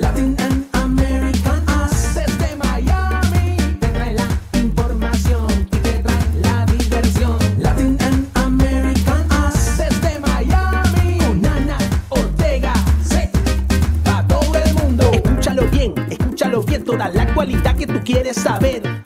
Latin and American Us. Desde Miami te trae la información y te trae la diversión. Latin and American Us. Desde Miami con Ana Ortega. Sí, para todo el mundo. Escúchalo bien, escúchalo bien. Toda la actualidad que tú quieres saber.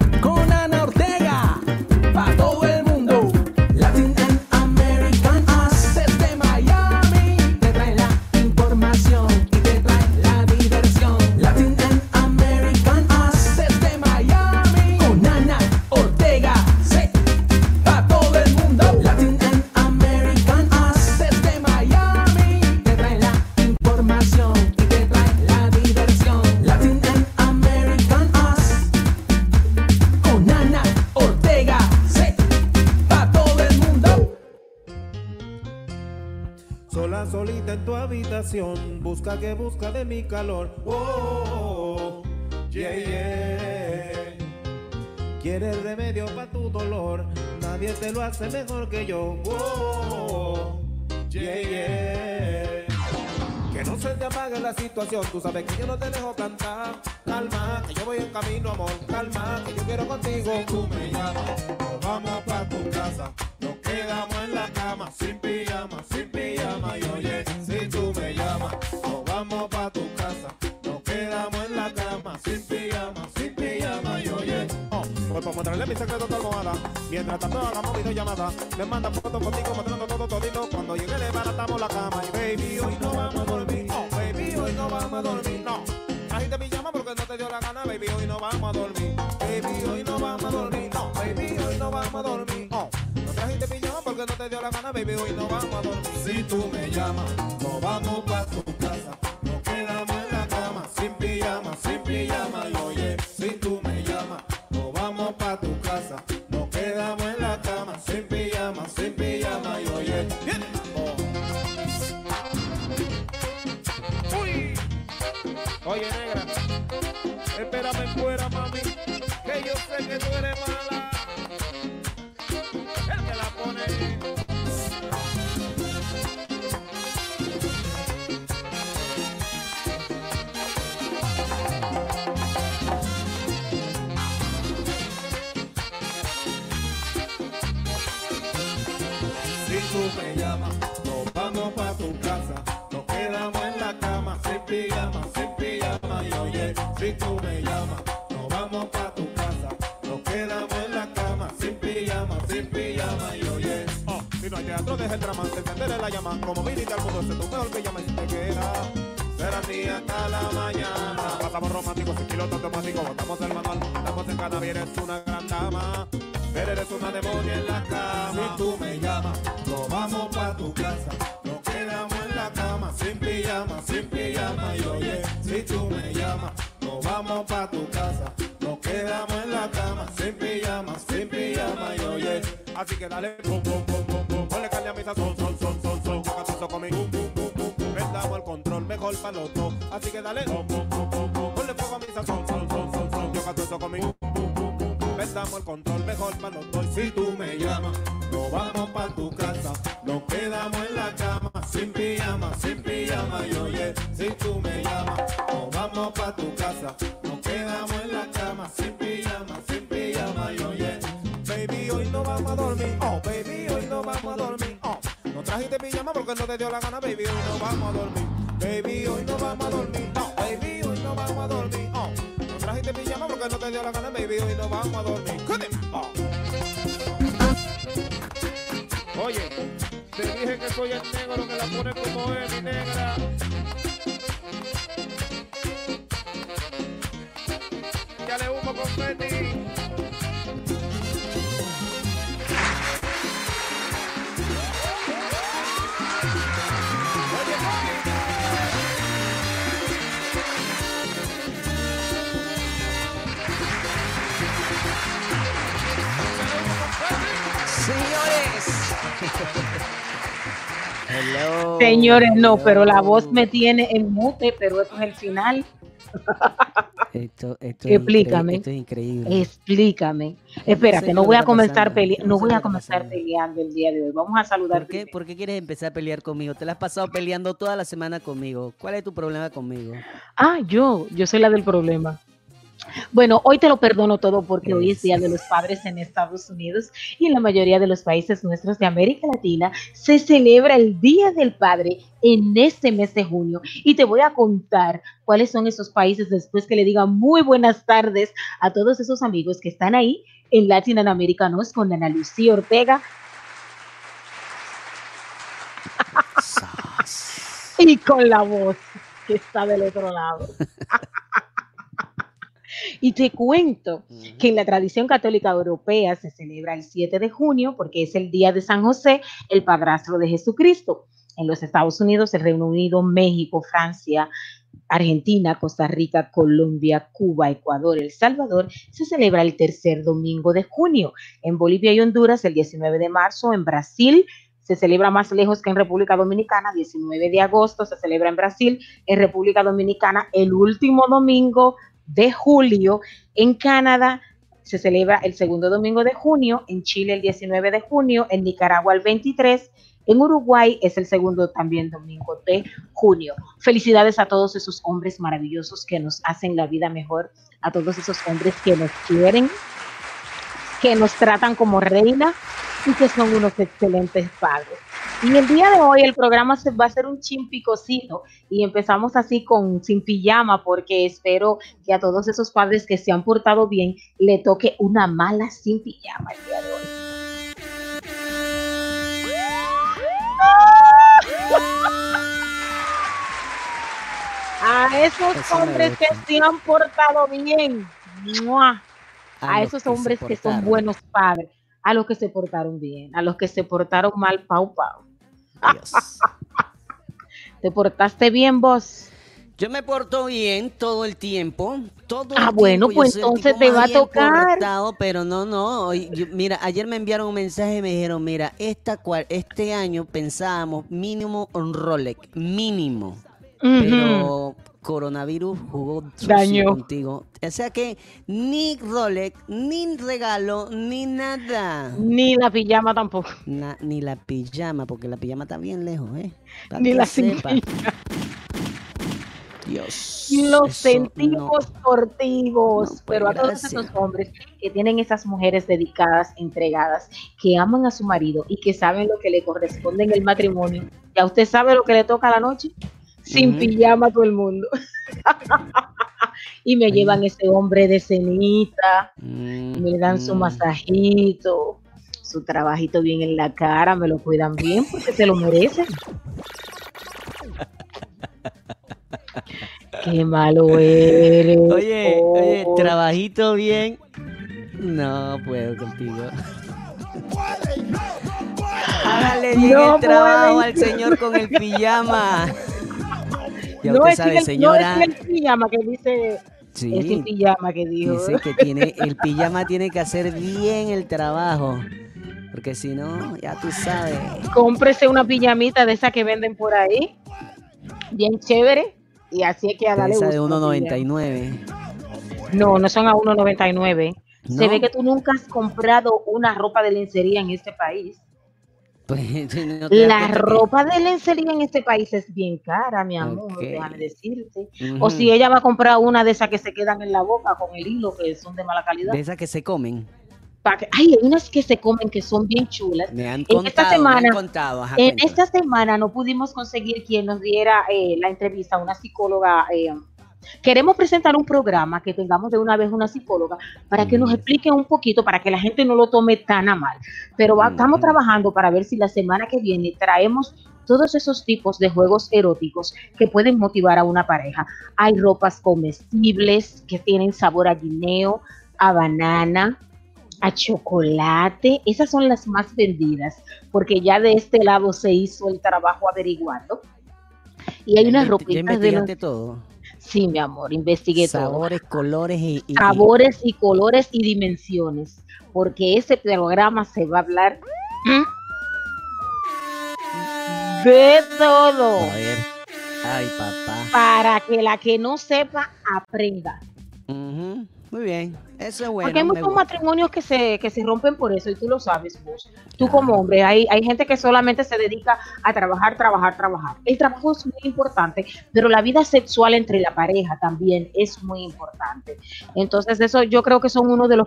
Mejor que yo. Oh, yeah, yeah. Que no se te apague la situación, tú sabes que yo no te dejo cantar. Mientras tanto hagamos videollamada. Le manda fotos contigo, mostrando todo todito. Cuando llegue le baratamos la cama. Y baby, hoy no vamos a dormir. Oh, baby, hoy no vamos a dormir. No. Mi llama porque no te dio la gana, baby, hoy no vamos a dormir. Baby, hoy no vamos a dormir. No, baby, hoy no vamos a dormir. Oh, no trajiste mi llama porque no te dio la gana, baby, hoy no vamos a dormir. Si tú me llamas, dos. Si tú me llamas, nos vamos pa' tu casa. Nos quedamos en la cama, sin pijama, sin pijama. Y oye, si tú me llamas, nos vamos pa' tu casa. Nos quedamos en la cama, sin pijama, sin pijama. Y oye, baby, hoy no vamos a dormir. Oh, baby, hoy no vamos a dormir. Oh, no trajiste pijama porque no te dio la gana, baby, hoy no vamos a dormir. Baby, hoy no vamos a dormir. Oh, baby, hoy no vamos a dormir. Oh, no trajiste pijama porque no te dio la gana, baby, hoy no vamos a dormir. Oh. Oye, te dije que soy el negro que la pone como es, mi negra. Señores. Señores, no, pero la voz me tiene en mute, pero eso es el final. Esto, esto Explícame. Esto es increíble. Explícame. Espérate, no voy a comenzar pasando, pele- no voy a comenzar peleando el día de hoy. Vamos a saludar. ¿Por qué. ¿Por qué quieres empezar a pelear conmigo? Te la has pasado peleando toda la semana conmigo. ¿Cuál es tu problema conmigo? Ah, yo, yo soy la del problema. Bueno, hoy te lo perdono todo porque hoy es Día de los Padres en Estados Unidos y en la mayoría de los países nuestros de América Latina se celebra el Día del Padre en este mes de junio. Y te voy a contar cuáles son esos países después que le diga muy buenas tardes a todos esos amigos que están ahí en Latin Americanos con Ana Lucía Ortega y con la voz que está del otro lado. y te cuento que en la tradición católica europea se celebra el 7 de junio porque es el día de San José, el padrastro de Jesucristo. En los Estados Unidos, el Reino Unido, México, Francia, Argentina, Costa Rica, Colombia, Cuba, Ecuador, El Salvador, se celebra el tercer domingo de junio. En Bolivia y Honduras, el 19 de marzo. En Brasil, se celebra más lejos que en República Dominicana, 19 de agosto, se celebra en Brasil. En República Dominicana, el último domingo de julio. En Canadá, se celebra el segundo domingo de junio. En Chile, el 19 de junio. En Nicaragua, el 23. En Uruguay es el segundo también domingo de junio. Felicidades a todos esos hombres maravillosos que nos hacen la vida mejor, a todos esos hombres que nos quieren, que nos tratan como reina y que son unos excelentes padres. Y el día de hoy el programa se va a ser un chimpicocito y empezamos así con sin pijama porque espero que a todos esos padres que se han portado bien le toque una mala sin pijama el día de hoy. A esos Eso hombres que se han portado bien. ¡mua! a esos hombres que son buenos padres, a los que se portaron bien, a los que se portaron mal, pau pau. Dios. ¿Te portaste bien vos? Yo me porto bien todo el tiempo. Todo el Ah, bueno, tiempo. Pues entonces te va a tocar. portado, pero no, no. hoy- yo- mira, ayer me enviaron un mensaje y me dijeron, mira, esta, este año pensábamos mínimo un Rolex, mínimo. Pero coronavirus jugó Daño. contigo. O sea que ni Rolex, ni regalo, ni nada. Ni la pijama tampoco. Na- ni la pijama, porque la pijama está bien lejos, ¿eh? Ni la sepa. Dios. Los sentimos No, pero a todos esos hombres que tienen esas mujeres dedicadas, entregadas, que aman a su marido y que saben lo que le corresponde en el matrimonio. Ya usted sabe lo que le toca a la noche, sin pijama todo el mundo. y me Ay. llevan ese hombre de cenita, Mm, me dan su masajito, su trabajito bien en la cara, me lo cuidan bien porque se lo merecen. Qué malo eres. Oye, oye, oh. trabajito bien. No puedo contigo. Hágale bien No el trabajo puede. al señor con el pijama. Ya no usted es, sabe, en el, señora. no es el pijama que dice, Sí, pijama que dijo. dice que tiene, el pijama tiene que hacer bien el trabajo. Porque si no, ya tú sabes. Cómprese una pijamita de esa que venden por ahí, bien chévere, y así es que a darle Esa de gusto a la 1.99. pijama. No, no son a 1.99. Se ¿No? ve que tú nunca has comprado una ropa de lencería en este país. Pues, ¿no te das La que- ropa de lencería en este país es bien cara, mi amor, Ok. déjame decirte. O si ella va a comprar una de esas que se quedan en la boca con el hilo, que son de mala calidad. De esas que se comen. que- Ay, hay unas que se comen que son bien chulas. Me han En contado. esta me semana- han contado. ajá, En cuéntame. esta semana no pudimos conseguir quien nos diera eh, la entrevista, una psicóloga. eh, queremos presentar un programa que tengamos de una vez una psicóloga para que nos Mm. explique un poquito, para que la gente no lo tome tan a mal. Pero va- estamos Mm. trabajando para ver si la semana que viene traemos todos esos tipos de juegos eróticos que pueden motivar a una pareja. Hay ropas comestibles que tienen sabor a guineo, a banana, a chocolate. Esas son las más vendidas, porque ya de este lado se hizo el trabajo averiguando. Y hay unas ropitas de los... todo. Sí, mi amor, investigué todo. Sabores, colores y, y- Sabores y colores y dimensiones, porque ese programa se va a hablar de todo. A ver. Ay, papá. para que la que no sepa aprenda. Ujú, Muy bien. Eso es bueno. Porque hay muchos matrimonios que se, que se rompen por eso y tú lo sabes vos. Tú como hombre, hay, hay gente que solamente se dedica a trabajar, trabajar, trabajar. El trabajo es muy importante, pero la vida sexual entre la pareja también es muy importante. Entonces eso yo creo que son uno de los,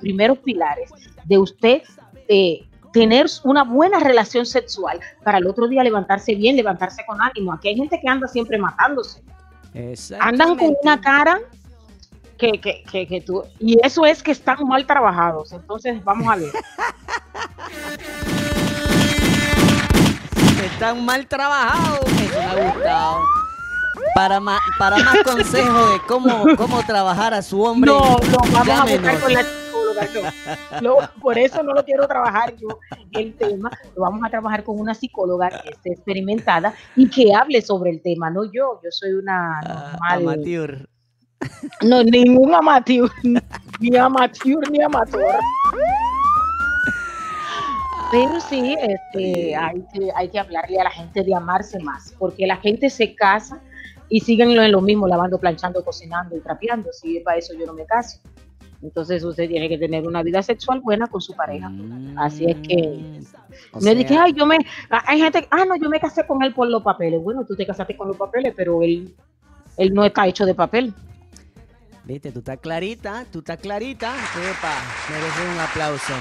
primeros pilares de usted eh, tener una buena relación sexual para el otro día levantarse bien, levantarse con ánimo. Aquí hay gente que anda siempre matándose andan con una cara que, que, que, que tú, y eso es que están mal trabajados. Entonces, vamos a ver. Están mal trabajados. Eso me ha gustado. Para más, para más consejos de cómo, cómo trabajar a su hombre. No, lo vamos a buscar con la psicóloga. no. Por eso no lo quiero trabajar yo el tema. Lo vamos a trabajar con una psicóloga que esté experimentada y que hable sobre el tema, no yo. Yo soy una Ah, normal. amateur. No, ningún amateur. Ni amateur ni amateur. Pero sí, este, hay, que, hay que hablarle a la gente de amarse más, porque la gente se casa y siguen en lo mismo, lavando, planchando, cocinando y trapeando. Si es para eso yo no me caso. Entonces usted tiene que tener una vida sexual buena con su pareja. Así es que- Mm, o no sea, ay, yo me, hay gente, ah, no, yo me casé con él por los papeles. Bueno, tú te casaste con los papeles, pero él, él no está hecho de papel. Viste, tú estás clarita, tú estás clarita. Epa, mereces un aplauso.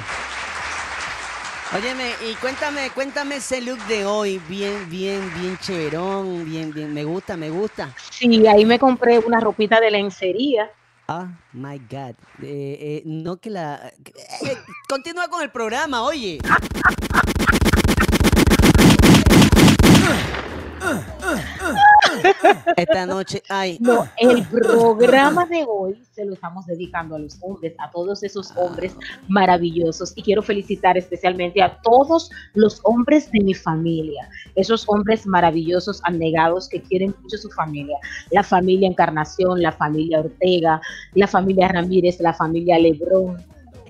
Óyeme, y cuéntame, cuéntame ese look de hoy, bien, bien, bien chéverón, bien, bien, me gusta, me gusta. Sí, ahí me compré una ropita de lencería. Ah, my God. Eh, eh, no que la... eh, continúa con el programa, oye. Esta noche, ay, No, el programa de hoy se lo estamos dedicando a los hombres, a todos esos hombres maravillosos. Y quiero felicitar especialmente a todos los hombres de mi familia, esos hombres maravillosos, anegados, que quieren mucho su familia. La familia Encarnación, la familia Ortega, la familia Ramírez, la familia Lebrón.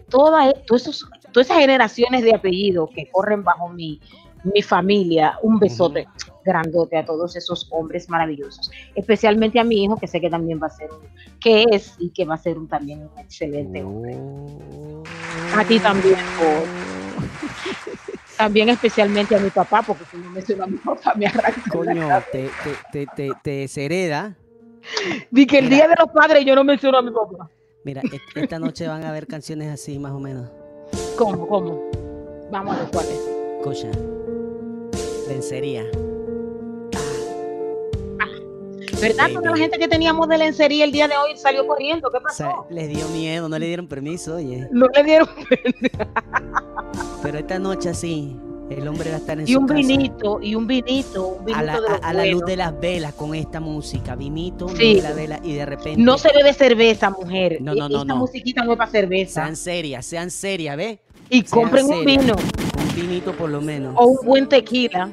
Toda, e- todos esos- todas esas generaciones de apellidos que corren bajo mi, mi familia, un besote grandote a todos esos hombres maravillosos, especialmente a mi hijo que sé que también va a ser, un- que es y que va a ser un, también un excelente hombre. Oh. A ti también. También especialmente a mi papá, porque si no menciono a mi papá me arranca. Coño, te, te, te, te, deshereda. Di que el Mira. día de los padres yo no menciono a mi papá. Mira, e- esta noche van a haber canciones así, más o menos. ¿Cómo? ¿Cómo? Vamos a ver cuál es. Escucha. ¿Verdad? Toda la gente que teníamos de lencería el día de hoy salió corriendo. ¿Qué O sea, pasó? les dio miedo, no le dieron permiso, oye. No le dieron. Pero esta noche así, el hombre va a estar en Y su un casa. vinito, y un vinito, un vinito a la, de a- los a la luz de las velas con esta música, vinito, luz Sí. de la vela y de repente No se bebe cerveza, mujer. No, no, no, Esta no. musiquita no es para cerveza. sean serias, sean serias, ¿ves? y sean compren un vino Un vinito por lo menos. o un buen tequila.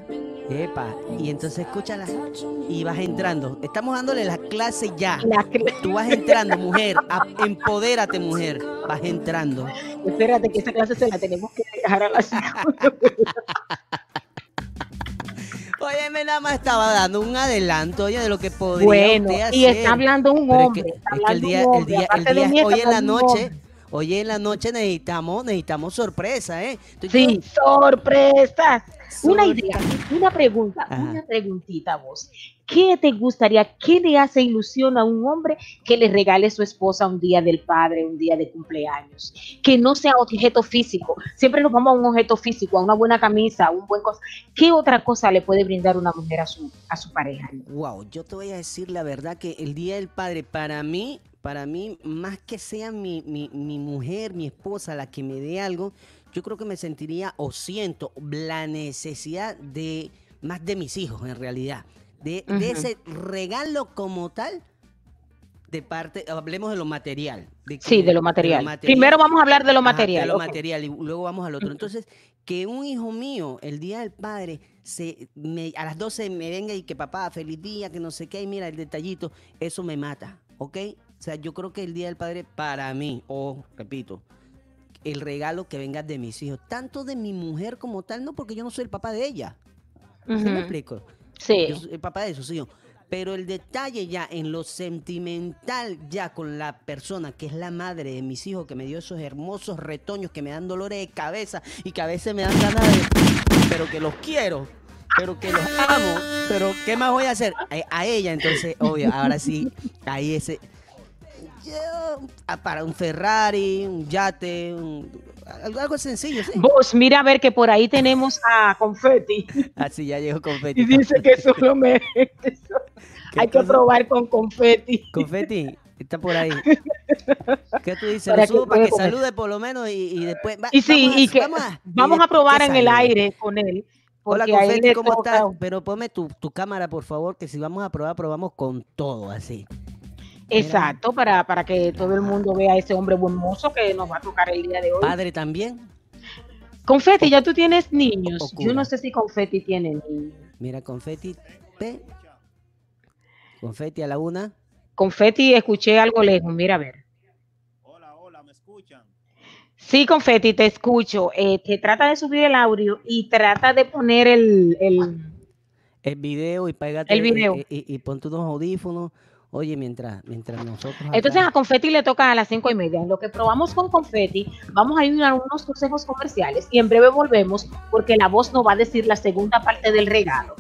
Epa, y entonces escúchala y vas entrando. Estamos dándole la clase ya. La Tú vas entrando, mujer. a- empodérate, mujer. Vas entrando. Espérate que esa clase se la tenemos que dejar a la psicóloga. Oye, me nada más estaba dando un adelanto, oye, de lo que podría Bueno, usted y hacer. está hablando un es hombre. que, está es que el día, el día, el día, hoy en la noche, hoy en la noche necesitamos, necesitamos sorpresa, ¿eh? Sí, sorpresas. todo- Una idea, una pregunta, Ajá. una preguntita vos. ¿Qué te gustaría, qué le hace ilusión a un hombre que le regale a su esposa un día del padre, un día de cumpleaños? Que no sea objeto físico. Siempre nos vamos a un objeto físico, a una buena camisa, a un buen cosa. ¿Qué otra cosa le puede brindar una mujer a su, a su pareja? Wow, yo te voy a decir la verdad que el Día del Padre, para mí, para mí, más que sea mi, mi, mi mujer, mi esposa, la que me dé algo, yo creo que me sentiría o siento la necesidad de más de mis hijos, en realidad. De, de ese regalo como tal, de parte, hablemos de lo material. que- Sí, de lo material. Primero vamos a hablar de lo Ajá, material. de lo material y luego vamos al otro. Entonces, que un hijo mío, el día del padre, se, me- a las 12 me venga y que papá, feliz día, que no sé qué, y mira el detallito, eso me mata, ¿ok? O sea, yo creo que el día del padre, para mí, o repito, el regalo que venga de mis hijos, tanto de mi mujer como tal, no porque yo no soy el papá de ella. ¿Sí me explico? Sí. Yo soy el papá de sus hijos. Pero el detalle ya en lo sentimental, ya con la persona que es la madre de mis hijos, que me dio esos hermosos retoños que me dan dolores de cabeza y que a veces me dan ganas de... Pero que los quiero, pero que los amo, pero ¿qué más voy a hacer? A, a ella, entonces, obvio, ahora sí, ahí ese... yo, ah, para un Ferrari, un yate, un- algo, algo sencillo, sí. Vos, mira a ver que por ahí tenemos a Confetti Así ya llegó y confeti. dice que eso lo merece. ¿Qué Hay que probar con Confetti. Confeti, está por ahí. ¿Qué tú dices? Para Lo subo que para que comer. salude por lo menos y, y después. va- Y sí, vamos a- y que vamos a, y probar en el aire con él. Hola, le ¿cómo estás? Pero ponme tu, tu cámara, por favor, que si vamos a probar, probamos con todo así. Exacto, para, para que todo el mundo vea a ese hombre buen mozo que nos va a tocar el día de hoy. Padre también. Confetti, ya tú tienes niños. Yo no sé si Confetti tiene niños. Mira, Confeti. P. Confeti a la una. Confetti, escuché algo lejos, mira a ver. Hola, hola, ¿me escuchan? Sí, Confetti, te escucho. Eh, te trata de subir el audio y trata de poner el, el- El video y pégate. El video. Y, y- y ponte unos audífonos. Oye, mientras, mientras nosotros. acá- Entonces a Confetti le toca a las cinco y media. En lo que probamos con Confetti, vamos a ir a unos consejos comerciales y en breve volvemos porque la voz nos va a decir la segunda parte del regalo.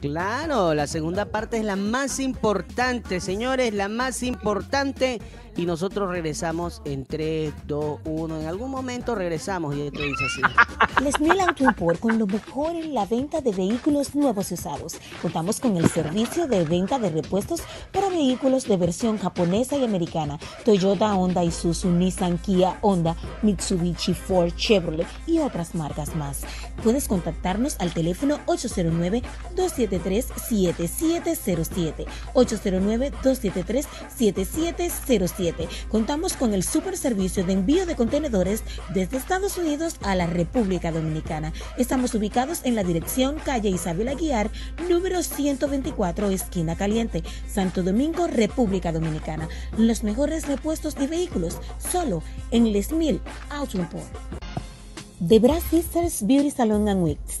Claro, la segunda parte es la más importante, señores, la más importante. Y nosotros regresamos en 3, 2, 1. En algún momento regresamos y esto dice así. Les Mil Auto Import con lo mejor en la venta de vehículos nuevos y usados. Contamos con el servicio de venta de repuestos para vehículos de versión japonesa y americana. Toyota, Honda, Isuzu, Nissan, Kia, Honda, Mitsubishi, Ford, Chevrolet y otras marcas más. Puedes contactarnos al teléfono 809-273-7707. 809-273-7707. Contamos con el super servicio de envío de contenedores desde Estados Unidos a la República Dominicana. Estamos ubicados en la dirección calle Isabel Aguiar, número 124, esquina caliente, Santo Domingo, República Dominicana. Los mejores repuestos de vehículos, solo en Les Mil Import. The Brass Sisters Beauty Salon and Wigs,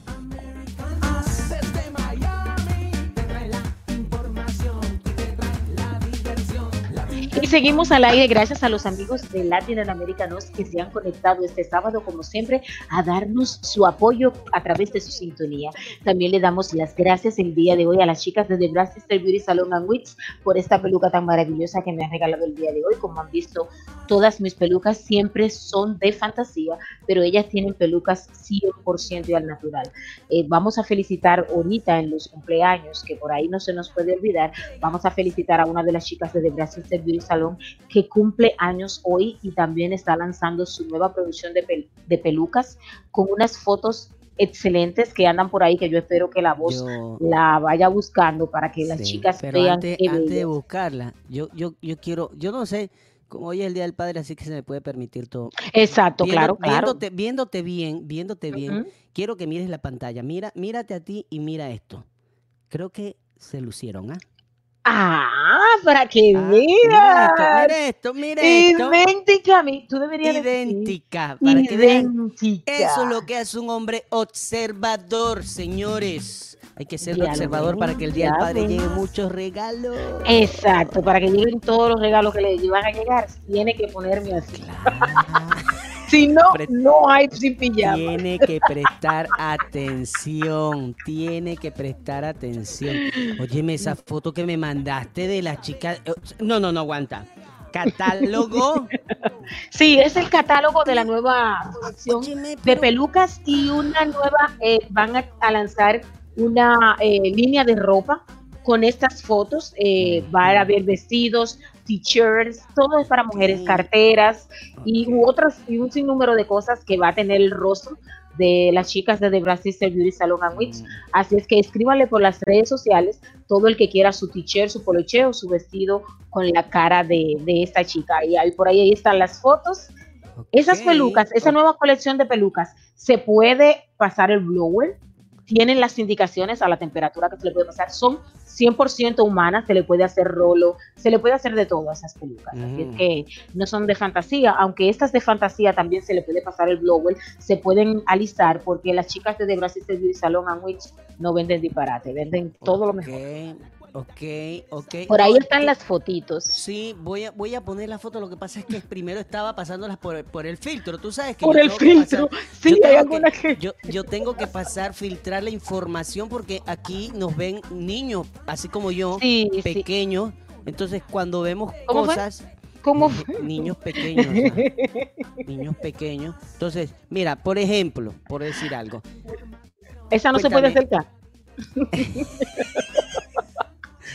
Y seguimos al aire gracias a los amigos de Latin Americanos que se han conectado este sábado, como siempre, a darnos su apoyo a través de su sintonía. También le damos las gracias el día de hoy a las chicas de The Brass Sister Beauty Salon and Wigs por esta peluca tan maravillosa que me han regalado el día de hoy. Como han visto, todas mis pelucas siempre son de fantasía, pero ellas tienen pelucas 100% y al natural. Eh, vamos a felicitar ahorita en los cumpleaños, que por ahí no se nos puede olvidar, vamos a felicitar a una de las chicas de The Sister Beauty Salon que cumple años hoy y también está lanzando su nueva producción de, pel- de pelucas con unas fotos excelentes que andan por ahí que yo espero que la voz Yo- la vaya buscando para que las Sí, chicas pero vean antes, antes de buscarla, yo, yo, yo quiero, yo no sé, hoy es el Día del Padre, así que se me puede permitir todo. Exacto, Viendo- claro, claro. Viéndote, viéndote bien, viéndote bien, quiero que mires la pantalla. Mira, mírate a ti y mira esto. Creo que se lucieron, ¿ah? Ah, para que Ah, mira esto, mira esto, mira esto. Idéntica a mí. Tú deberías decir, Idéntica, para que vean. idéntica. Eso es lo que hace un hombre observador, señores. Hay que ser observador para que el Día del Padre ven. llegue muchos regalos. Exacto, para que lleguen todos los regalos que le van a llegar, tiene que ponerme así. Si no, no hay sin pijama. Tiene que prestar atención, tiene que prestar atención. Óyeme, esa foto que me mandaste de la chica. eh, No, no, no aguanta. Catálogo. Sí, es el catálogo de la nueva colección Óyeme, de pelucas y una nueva, eh, van a, a lanzar una eh, línea de ropa con estas fotos. eh, va a haber vestidos, t-shirts, todo es para mujeres, carteras y otras y un sinnúmero de cosas que va a tener el rostro de las chicas de The Brazil Beauty Salon and Mm. Wigs. Así es que escríbanle por las redes sociales todo el que quiera su t-shirt, su poloche o su vestido con la cara de, de esta chica. Y ahí por ahí, ahí están las fotos. Esas Ok. pelucas, esa nueva colección de pelucas, se puede pasar el blower. Tienen las indicaciones a la temperatura que se le puede pasar. Son 100% humanas, se le puede hacer rolo, se le puede hacer de todo a esas pelucas. Así es Ujú. que no son de fantasía, aunque estas de fantasía también se le puede pasar el blower, se pueden alistar porque las chicas de The Beauty Salon and Wigs no venden disparate, venden todo lo mejor. Ok, ok. Por ahí están las fotitos. Sí, voy a, voy a poner la foto. Lo que pasa es que primero estaba pasándolas por, por el filtro. Tú sabes que Por el filtro. pasar- Sí, yo hay algunas que... Yo, yo tengo que pasar, filtrar la información porque aquí nos ven niños, así como yo, Sí, sí. pequeños. Entonces, cuando vemos ¿Cómo fue? cosas, ¿Cómo fue? niños pequeños, ¿no? niños pequeños. Entonces, mira, por ejemplo, por decir algo, Esa no se puede acercar.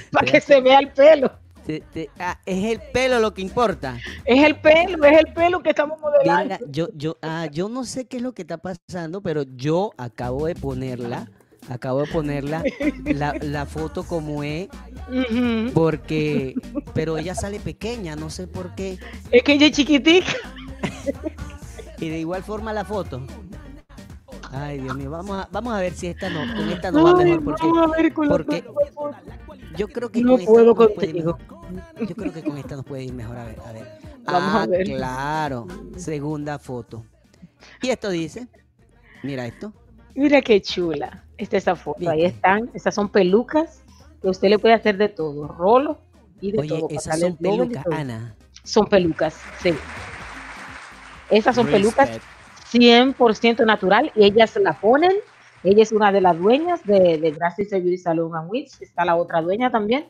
Para que se vea el pelo. te- te- ah, es el pelo lo que importa. Es el pelo, es el pelo que estamos modelando. Mira, yo, yo, ah, yo no sé qué es lo que está pasando, pero yo acabo de ponerla, acabo de ponerla la, la foto como es, porque, pero ella sale pequeña, no sé por qué, Es que ella es chiquitica. y de igual forma la foto. Ay, Dios mío, vamos a, vamos a ver si esta no, con esta no va mejor, porque vamos a ver con la porque- yo creo que No con esta puedo nos puede ir contigo. mejor. Yo creo que con esta nos puede ir mejor, a ver, a ver. Vamos a ah, ver. claro, segunda foto. Y esto dice, mira esto. Mira qué chula. Esta es esa foto. Ahí están. Estas son pelucas que usted le puede hacer de todo. Rolo y de Oye, todo. esas son pelucas. Ana. Son pelucas, sí. Esas son pelucas. 100% natural y ellas la ponen. Ella es una de las dueñas de, de Gracias Beauty Salon and Wigs. Está la otra dueña también.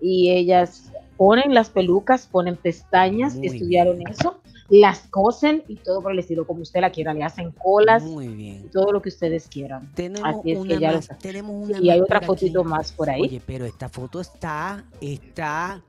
Y ellas ponen las pelucas, ponen pestañas, Muy estudiaron bien. eso, las cosen y todo por el estilo, como usted la quiera. Le hacen colas Muy bien. todo lo que ustedes quieran. Tenemos Así es que una ya lo más, tenemos una Y hay otra fotito aquí. más por ahí. Oye, pero esta foto está, está,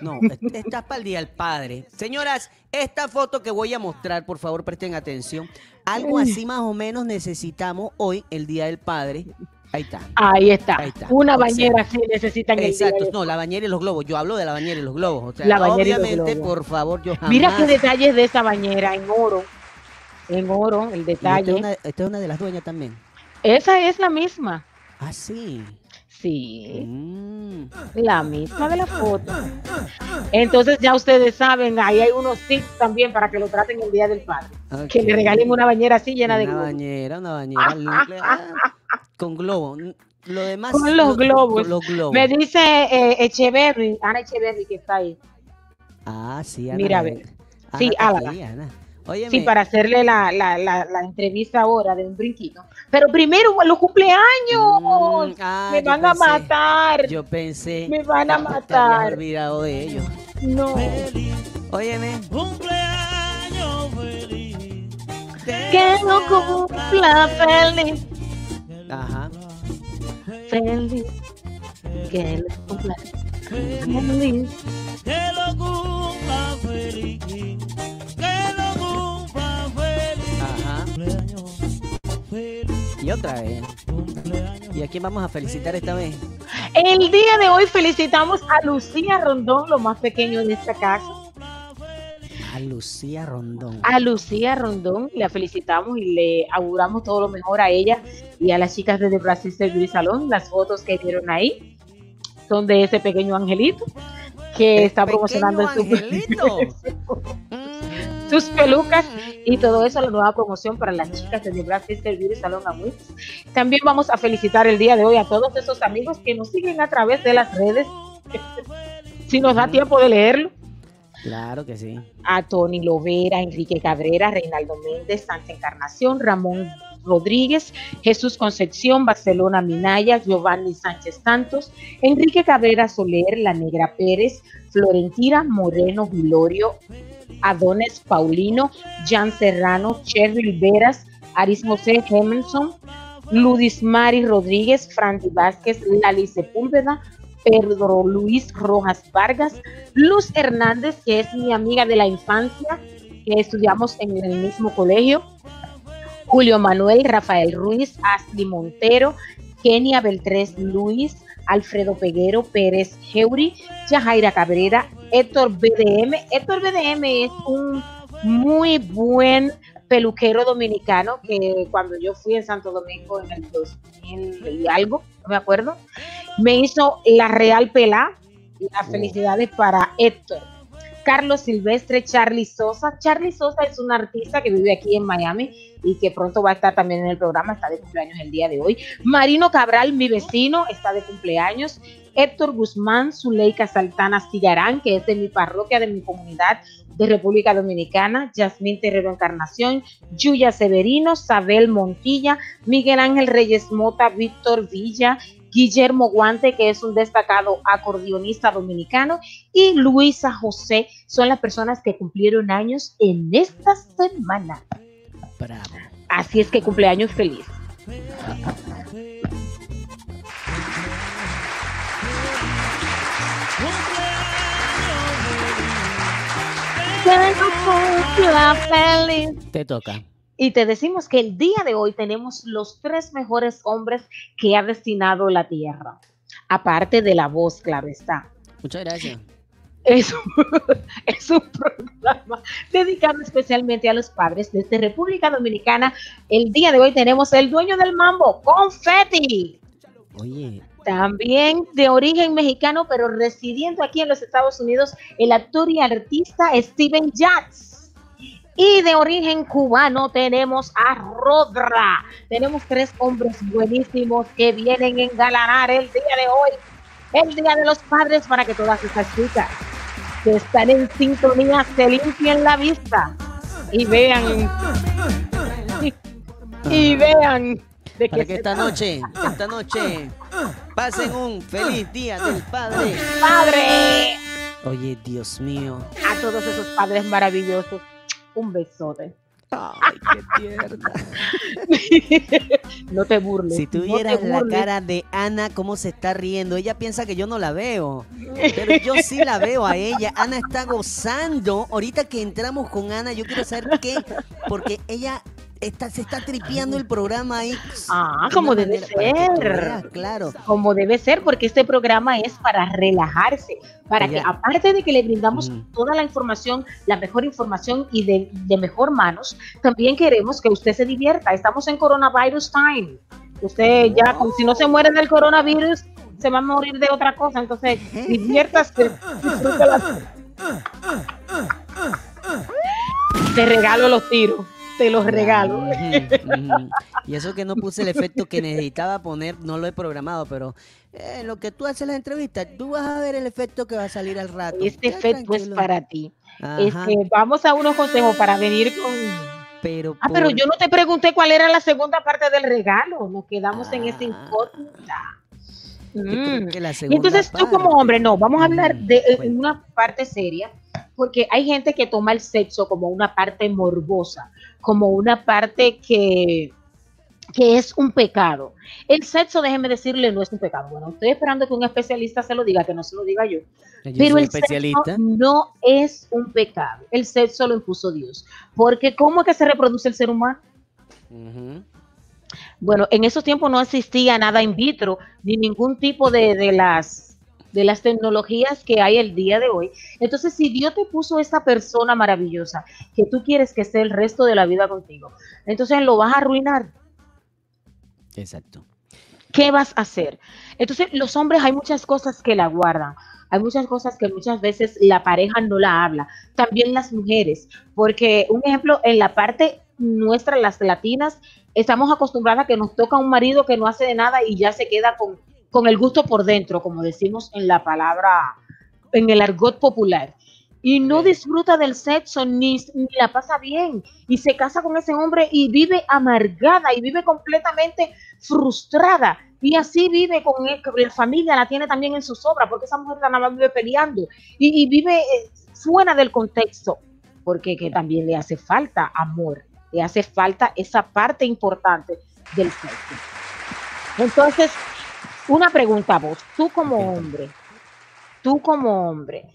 no, está para el Día del Padre. Señoras, esta foto que voy a mostrar, por favor presten atención. Algo así más o menos necesitamos hoy, el Día del Padre. Ahí está. Ahí está. Ahí está. Una bañera sí necesitan el día Exacto, no, la bañera y los globos. Yo hablo de la bañera y los globos. O sea, La bañera y los obviamente, globos. por favor, yo jamás. Mira qué detalles de esa bañera en oro. En oro, el Y esta detalle. es, una, esta es una de las dueñas también. Esa es la misma. Ah, sí. Sí, Mm. la misma de la foto. Entonces ya ustedes saben, ahí hay unos tips también para que lo traten el Día del Padre. Que le regalen una bañera así llena de Una globos. bañera, una bañera. l- ah, con globo. Lo demás. Con los lo- globos. con los globos. Me dice eh, Echeverry, Ana Echeverry que está ahí. Ah, sí, Ana. Mira, la- ve. Ana Sí, Ana. Óyeme, Sí, para hacerle la, la, la, la entrevista ahora de un brinquito. Pero primero, los cumpleaños. mm, ah, me van a matar. Yo pensé. Me van a te matar. olvidado de ellos. No. Óyeme. Cumpleaños feliz. Que no cumpla feliz. Ajá. Feliz. Que lo cumpla feliz. Que lo cumpla feliz. Y otra vez. ¿Y a quién vamos a felicitar esta vez? El día de hoy felicitamos a Lucía Rondón, lo más pequeño de esta casa. A Lucía Rondón. A Lucía Rondón la felicitamos y le auguramos todo lo mejor a ella y a las chicas de The Brasil Beauty Salón. Las fotos que vieron ahí son de ese pequeño angelito que El está promocionando pequeño su- angelito. Sus pelucas y todo eso, la nueva promoción para las chicas de The Brasil Beauty Salón and Wigs. También vamos a felicitar el día de hoy a todos esos amigos que nos siguen a través de las redes. si nos da tiempo de leerlo. Claro que sí. a Tony Lovera, Enrique Cabrera, Reinaldo Méndez, Santa Encarnación, Ramón Rodríguez, Jesús Concepción, Barcelona Minaya, Giovanni Sánchez Santos, Enrique Cabrera Soler, La Negra Pérez, Florentina Moreno Vilorio, Adones Paulino, Jan Serrano, Cheryl Veras, Aris José Hemenson, Ludis Mari Rodríguez, Franti Vázquez, Lali Sepúlveda, Pedro Luis Rojas Vargas, Luz Hernández, que es mi amiga de la infancia, que estudiamos en el mismo colegio. Julio Manuel, Rafael Ruiz, Ashley Montero, Kenia Beltrés Luis, Alfredo Peguero, Pérez Heuri, Yajaira Cabrera, Héctor BDM. Héctor BDM es un muy buen peluquero dominicano que cuando yo fui en Santo Domingo en el 2000 y algo, no me acuerdo, me hizo la Real Pelá. Las felicidades para Héctor. Carlos Silvestre, Charlie Sosa. Charlie Sosa es un artista que vive aquí en Miami y que pronto va a estar también en el programa, está de cumpleaños el día de hoy. Marino Cabral, mi vecino, está de cumpleaños. Héctor Guzmán, Zuleika Saltana Cigarán, que es de mi parroquia, de mi comunidad de República Dominicana, Yasmín Terrero Encarnación, Yuya Severino, Sabel Montilla, Miguel Ángel Reyes Mota, Víctor Villa, Guillermo Guante, que es un destacado acordeonista dominicano, y Luisa José son las personas que cumplieron años en esta semana. Bravo. Así es que cumpleaños feliz. Te toca. Y te decimos que el día de hoy tenemos los tres mejores hombres que ha destinado la tierra. Aparte de la voz, claro está. Muchas gracias. Es un, es un programa dedicado especialmente a los padres desde República Dominicana. El día de hoy tenemos el dueño del mambo, Confetti. Oye, También de origen mexicano, pero residiendo aquí en los Estados Unidos, el actor y artista Steven Jatz. Y de origen cubano tenemos a Rodra. Tenemos tres hombres buenísimos que vienen a engalanar el día de hoy, el Día de los Padres, para que todas estas chicas que están en sintonía se limpien la vista y vean. Y, y vean de para que esta noche, esta noche, pasen un feliz día del padre. ¡Padre! Oye, Dios mío. A todos esos padres maravillosos, un besote. Ay, qué tierna. No te burles. Si no tuvieras la burles. cara de Ana, cómo se está riendo. Ella piensa que yo no la veo. Pero yo sí la veo a ella. Ana está gozando. Ahorita que entramos con Ana, yo quiero saber qué. Porque ella está, se está tripeando el programa ahí. Ah, de como debe ser. veas, claro. Como debe ser, porque este programa es para relajarse, para que aparte de que le brindamos Ujú. toda la información, la mejor información y de, de mejor manos, también queremos que usted se divierta. Estamos en coronavirus time. Usted ya, como si no se muere del coronavirus, se va a morir de otra cosa. Entonces, diviértase. Te regalo los tiros, te los regalo. Y eso que no puse el efecto que necesitaba poner, no lo he programado, pero eh, en lo que tú haces la entrevista, tú vas a ver el efecto que va a salir al rato. Este Ya, efecto es tranquilo. para ti. Este, vamos a unos consejos para venir con. pero Ah, pero por- yo no te pregunté cuál era la segunda parte del regalo. Nos quedamos en esa Ah. incógnita. Mm. Y entonces tú como parte. hombre, no, vamos a hablar Mm, de eh, cuenta. una parte seria, porque hay gente que toma el sexo como una parte morbosa, como una parte que, que es un pecado. El sexo, déjeme decirle, no es un pecado. Bueno, estoy esperando que un especialista se lo diga, que no se lo diga yo. Yo Pero el especialista. sexo no es un pecado. El sexo lo impuso Dios. Porque ¿cómo es que se reproduce el ser humano? Bueno, en esos tiempos no existía nada in vitro, ni ningún tipo de, de las de las tecnologías que hay el día de hoy. Entonces, si Dios te puso esa persona maravillosa que tú quieres que esté el resto de la vida contigo, entonces lo vas a arruinar. Exacto. ¿Qué vas a hacer? Entonces, los hombres hay muchas cosas que la guardan. Hay muchas cosas que muchas veces la pareja no la habla. También las mujeres. Porque, un ejemplo, en la parte nuestra, las latinas, estamos acostumbradas a que nos toca un marido que no hace de nada y ya se queda con, con el gusto por dentro, como decimos en la palabra, en el argot popular. Y no disfruta del sexo ni, ni la pasa bien. Y se casa con ese hombre y vive amargada y vive completamente frustrada. Y así vive con él, la familia la tiene también en sus obras, porque esa mujer nada más vive peleando y, y vive eh, fuera del contexto, porque que también le hace falta amor, le hace falta esa parte importante del sexo. Entonces, una pregunta a vos, tú como hombre, tú como hombre,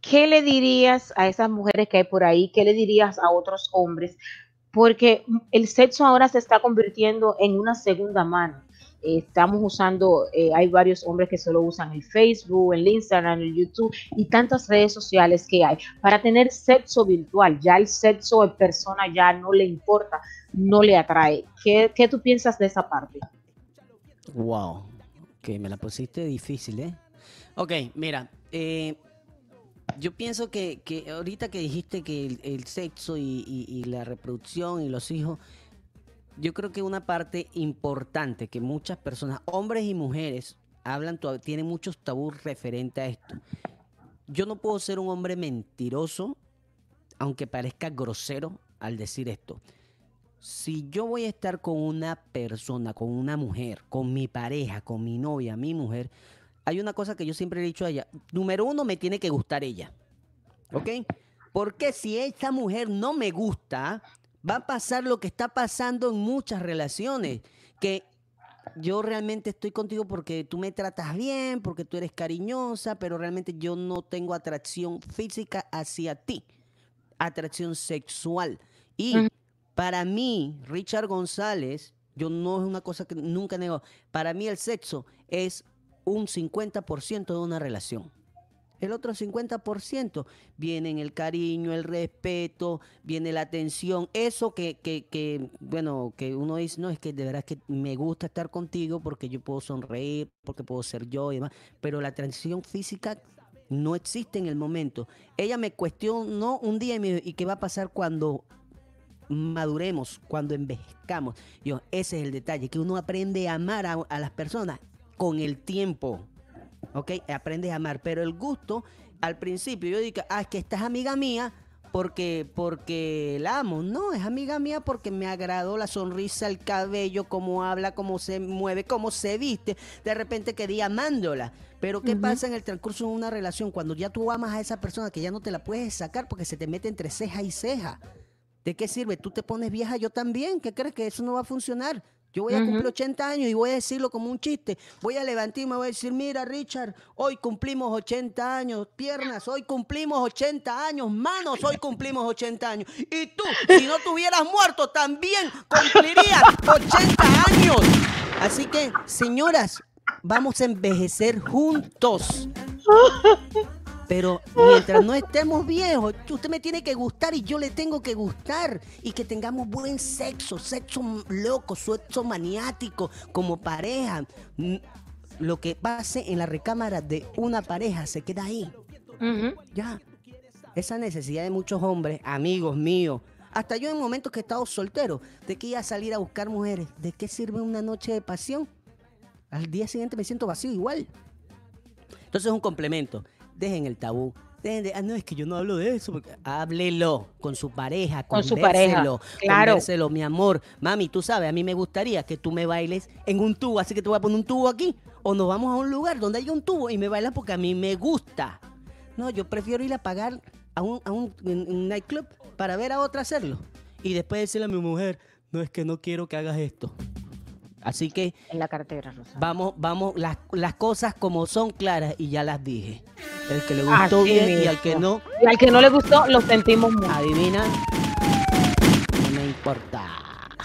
¿qué le dirías a esas mujeres que hay por ahí? ¿Qué le dirías a otros hombres? porque el sexo ahora se está convirtiendo en una segunda mano. Eh, Estamos usando, eh, hay varios hombres que solo usan el Facebook, el Instagram, el YouTube y tantas redes sociales que hay para tener sexo virtual. Ya el sexo en persona ya no le importa, no le atrae. ¿Qué, qué tú piensas de esa parte? Wow, que me la pusiste difícil, ¿eh? Ok, mira, eh, yo pienso que, que ahorita que dijiste que el, sexo y, la reproducción y los hijos, yo creo que una parte importante que muchas personas, hombres y mujeres, hablan, tienen muchos tabús referente a esto. Yo no puedo ser un hombre mentiroso, aunque parezca grosero al decir esto. Si yo voy a estar con una persona, con una mujer, con mi pareja, con mi novia, mi mujer, hay una cosa que yo siempre he dicho a ella. Número uno, me tiene que gustar ella. ¿Ok? Porque si esta mujer no me gusta, va a pasar lo que está pasando en muchas relaciones. Que yo realmente estoy contigo porque tú me tratas bien, porque tú eres cariñosa, pero realmente yo no tengo atracción física hacia ti. Atracción sexual. Y. para mí, Richard González, yo no es una cosa que nunca nego. Para mí el sexo es un 50% de una relación. El otro 50% viene en el cariño, el respeto, viene la atención, eso que, que, que, bueno, que uno dice, no, es que de verdad es que me gusta estar contigo porque yo puedo sonreír, porque puedo ser yo y demás, pero la atención física no existe en el momento. Ella me cuestionó un día y me dijo, ¿y qué va a pasar cuando maduremos, cuando envejezcamos? Yo, ese es el detalle, que uno aprende a amar a, a las personas con el tiempo. ¿ok? Aprendes a amar, pero el gusto, al principio yo digo, ah, es que esta es amiga mía porque, porque la amo. No, es amiga mía porque me agradó la sonrisa, el cabello, cómo habla, cómo se mueve, cómo se viste. De repente quedé amándola. Pero ¿qué pasa en el transcurso de una relación cuando ya tú amas a esa persona que ya no te la puedes sacar porque se te mete entre ceja y ceja? ¿De qué sirve? Tú te pones vieja, yo también. ¿Qué crees que eso no va a funcionar? Yo voy a cumplir 80 años y voy a decirlo como un chiste. Voy a levantar y voy a decir, mira Richard, hoy cumplimos 80 años, piernas, hoy cumplimos 80 años, manos, hoy cumplimos 80 años. Y tú, si no tuvieras muerto, también cumplirías 80 años. Así que, señoras, vamos a envejecer juntos. Pero mientras no estemos viejos, usted me tiene que gustar y yo le tengo que gustar. Y que tengamos buen sexo, sexo loco, sexo maniático, como pareja. Mm, Lo que pase en la recámara de una pareja se queda ahí. Ya. Esa necesidad de muchos hombres, amigos míos, hasta yo en momentos que he estado soltero, de que iba a salir a buscar mujeres, ¿de qué sirve una noche de pasión? Al día siguiente me siento vacío igual. Entonces es un complemento. Dejen el tabú. Dejen de, ah, no, es que yo no hablo de eso. Porque, háblelo con su pareja, Con su pareja, claro. convérselo, mi amor. Mami, tú sabes, a mí me gustaría que tú me bailes en un tubo, así que te voy a poner un tubo aquí. O nos vamos a un lugar donde haya un tubo y me bailas porque a mí me gusta. No, yo prefiero ir a pagar a un, a un, un nightclub para ver a otra hacerlo. Y después decirle a mi mujer, no es que no quiero que hagas esto. Así que En la cartera, Rosa. Vamos, vamos, las, las cosas como son claras y ya las dije. El que le gustó Así bien y al que no, Y al que no le gustó, lo sentimos mucho. adivina, no me importa.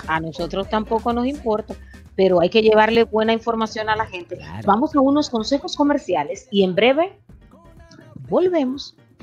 A nosotros tampoco nos importa, pero hay que llevarle buena información a la gente. Claro. Vamos a unos consejos comerciales y en breve volvemos.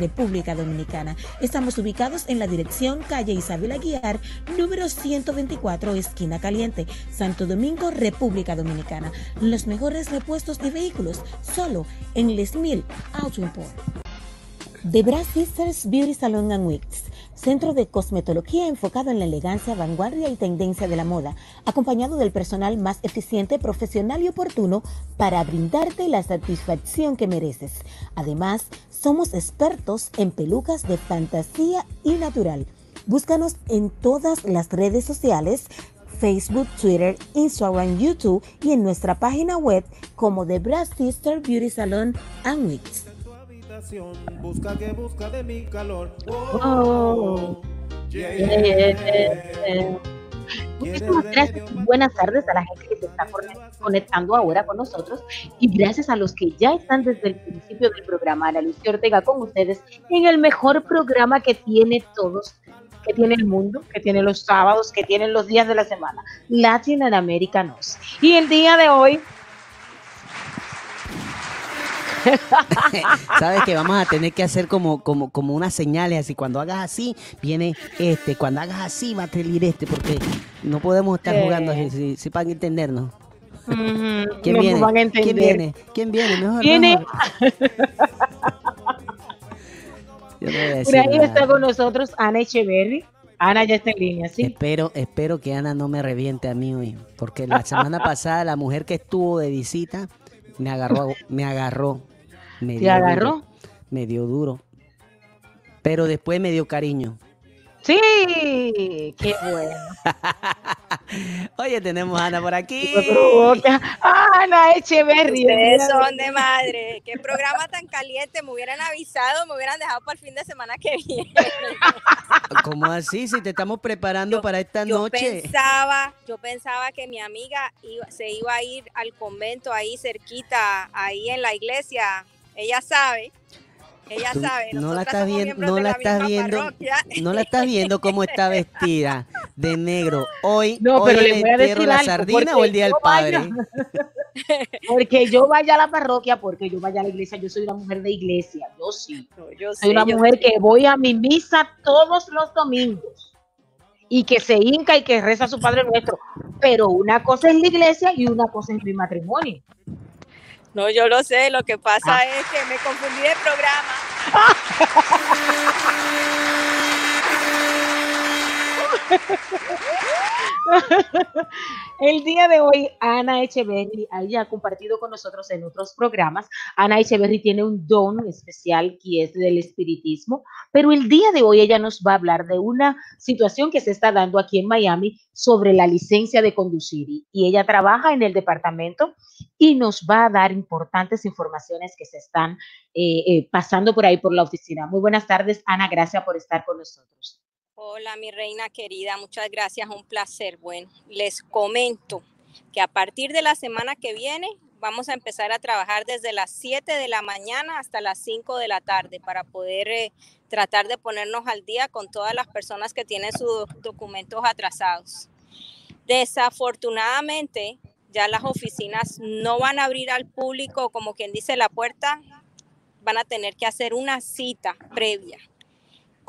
República Dominicana. Estamos ubicados en la dirección calle Isabel Aguiar, número 124, esquina caliente, Santo Domingo, República Dominicana. Los mejores repuestos de vehículos, solo en Les Mil Auto Import. The Brass Sisters Beauty Salon and Wigs, centro de cosmetología enfocado en la elegancia, vanguardia y tendencia de la moda, acompañado del personal más eficiente, profesional y oportuno para brindarte la satisfacción que mereces. Además, somos expertos en pelucas de fantasía y natural. Búscanos en todas las redes sociales, Facebook, Twitter, Instagram, YouTube y en nuestra página web como The Brass Sister Beauty Salon and Wigs. busca que busca de mi calor. Oh. Yeah, Yeah, yeah. yeah. Muchísimas gracias y buenas tardes a la gente que se está conect- conectando ahora con nosotros y gracias a los que ya están desde el principio del programa. Ana Lucía Ortega con ustedes en el mejor programa que tiene todos, que tiene el mundo, que tiene los sábados, que tiene los días de la semana, Latin and Americanos. Y el día de hoy, Sabes que vamos a tener que hacer como, como, como unas señales así. Cuando hagas así, viene este. Cuando hagas así, va a salir este. Porque no podemos estar jugando así, si, si para entendernos. ¿Quién viene? van a ¿Quién viene? ¿Quién viene? Mejor, Viene- mejor. Yo no voy a decir Por ahí nada. está con nosotros Ana Echeverry. Ana ya está en línea, ¿sí? Espero, espero que Ana no me reviente a mí hoy. Porque la semana pasada la mujer que estuvo de visita me agarró, me agarró. Me ¿Te dio agarró? duro, me dio duro. Pero después me dio cariño. Sí, qué bueno. Oye, tenemos a Ana por aquí. Ana Echeverry. Ustedes son de madre. Qué programa tan caliente. Me hubieran avisado, me hubieran dejado para el fin de semana que viene. ¿Cómo así? Si te estamos preparando Yo- para esta Yo noche. pensaba, yo pensaba que mi amiga iba- se iba a ir al convento ahí cerquita, ahí en la iglesia. Ella sabe. Ella Tú sabe. no la estás viendo, no la estás viendo, parroquia. no la estás viendo cómo está vestida de negro. Hoy, No, hoy pero le voy a decir de la algo, sardina o porque el día del yo padre. vaya- Porque yo vaya a la parroquia, porque yo vaya a la iglesia, yo soy una mujer de iglesia, yo sí. No, yo Soy sé, una yo mujer sé. que voy a mi misa todos los domingos y que se hinca y que reza a su Padre Nuestro. Pero una cosa es la iglesia y una cosa es mi matrimonio. No, yo lo sé. Lo que pasa Ah. es que me confundí de programa. El día de hoy, Ana Echeverry, ella ha compartido con nosotros en otros programas. Ana Echeverry tiene un don especial que es del espiritismo, pero el día de hoy ella nos va a hablar de una situación que se está dando aquí en Miami sobre la licencia de conducir. Y, ella trabaja en el departamento y nos va a dar importantes informaciones que se están eh, eh, pasando por ahí por la oficina. Muy buenas tardes, Ana, gracias por estar con nosotros. Hola, mi reina querida, muchas gracias, un placer. Bueno, les comento que a partir de la semana que viene vamos a empezar a trabajar desde las 7 de la mañana hasta las 5 de la tarde para poder eh, tratar de ponernos al día con todas las personas que tienen sus documentos atrasados. Desafortunadamente, ya las oficinas no van a abrir al público, como quien dice la puerta, van a tener que hacer una cita previa.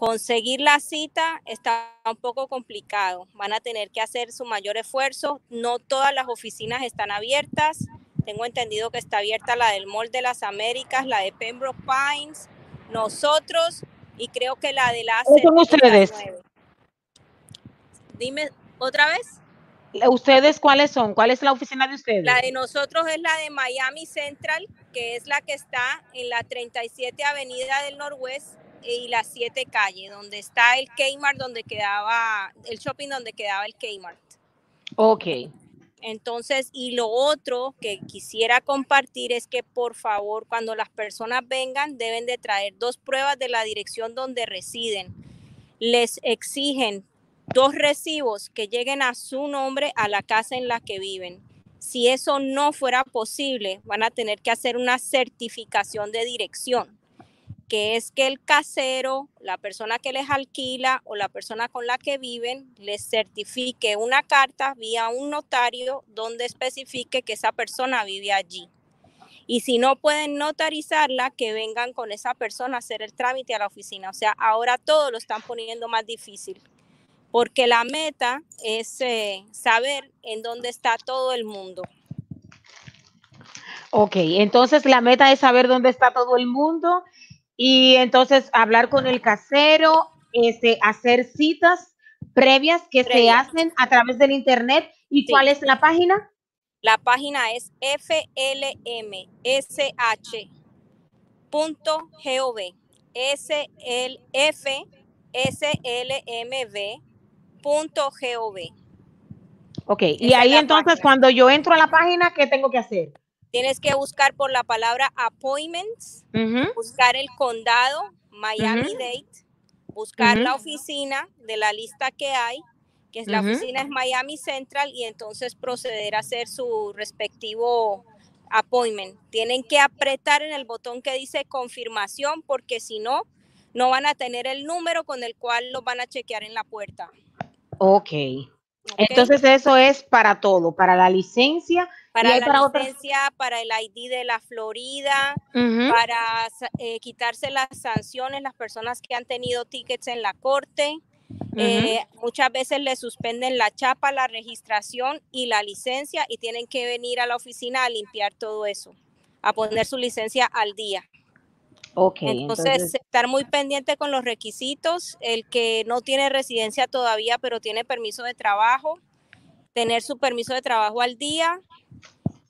Conseguir la cita está un poco complicado. Van a tener que hacer su mayor esfuerzo. No todas las oficinas están abiertas. Tengo entendido que está abierta la del Mall de las Américas, la de Pembroke Pines, nosotros y creo que la de la ¿Cuáles son ustedes? AC39. Dime otra vez. ¿Ustedes cuáles son? ¿Cuál es la oficina de ustedes? La de nosotros es la de Miami Central, que es la que está en la 37 Avenida del Norwest y la 7 calle, donde está el Kmart, donde quedaba el shopping, donde quedaba el Kmart. Ok. Entonces, y lo otro que quisiera compartir es que por favor, cuando las personas vengan, deben de traer dos pruebas de la dirección donde residen. Les exigen dos recibos que lleguen a su nombre a la casa en la que viven. Si eso no fuera posible, van a tener que hacer una certificación de dirección, que es que el casero, la persona que les alquila o la persona con la que viven les certifique una carta vía un notario donde especifique que esa persona vive allí. Y si no pueden notarizarla, que vengan con esa persona a hacer el trámite a la oficina. O sea, ahora todo lo están poniendo más difícil porque la meta es eh, saber en dónde está todo el mundo. Ok, entonces la meta es saber dónde está todo el mundo y entonces hablar con el casero, este, hacer citas previas que se hacen a través del internet. ¿Y Sí. cuál es la página? La página es flmsh.gov. Slmv.gov. Ok, y ahí entonces página. cuando yo entro a la página, ¿qué tengo que hacer? Tienes que buscar por la palabra appointments, buscar el condado, Miami Ujú. Dade, buscar la oficina de la lista que hay, que es la oficina es Miami Central, y entonces proceder a hacer su respectivo appointment. Tienen que apretar en el botón que dice confirmación, porque si no, no van a tener el número con el cual los van a chequear en la puerta. Ok. ¿ok? Entonces eso es para todo, para la licencia para la para otras- licencia, para el ID de la Florida, para eh, quitarse las sanciones, las personas que han tenido tickets en la corte. Eh, muchas veces le suspenden la chapa, la registración y la licencia y tienen que venir a la oficina a limpiar todo eso, a poner su licencia al día. Ok, Entonces, entonces, estar muy pendiente con los requisitos, el que no tiene residencia todavía, pero tiene permiso de trabajo, tener su permiso de trabajo al día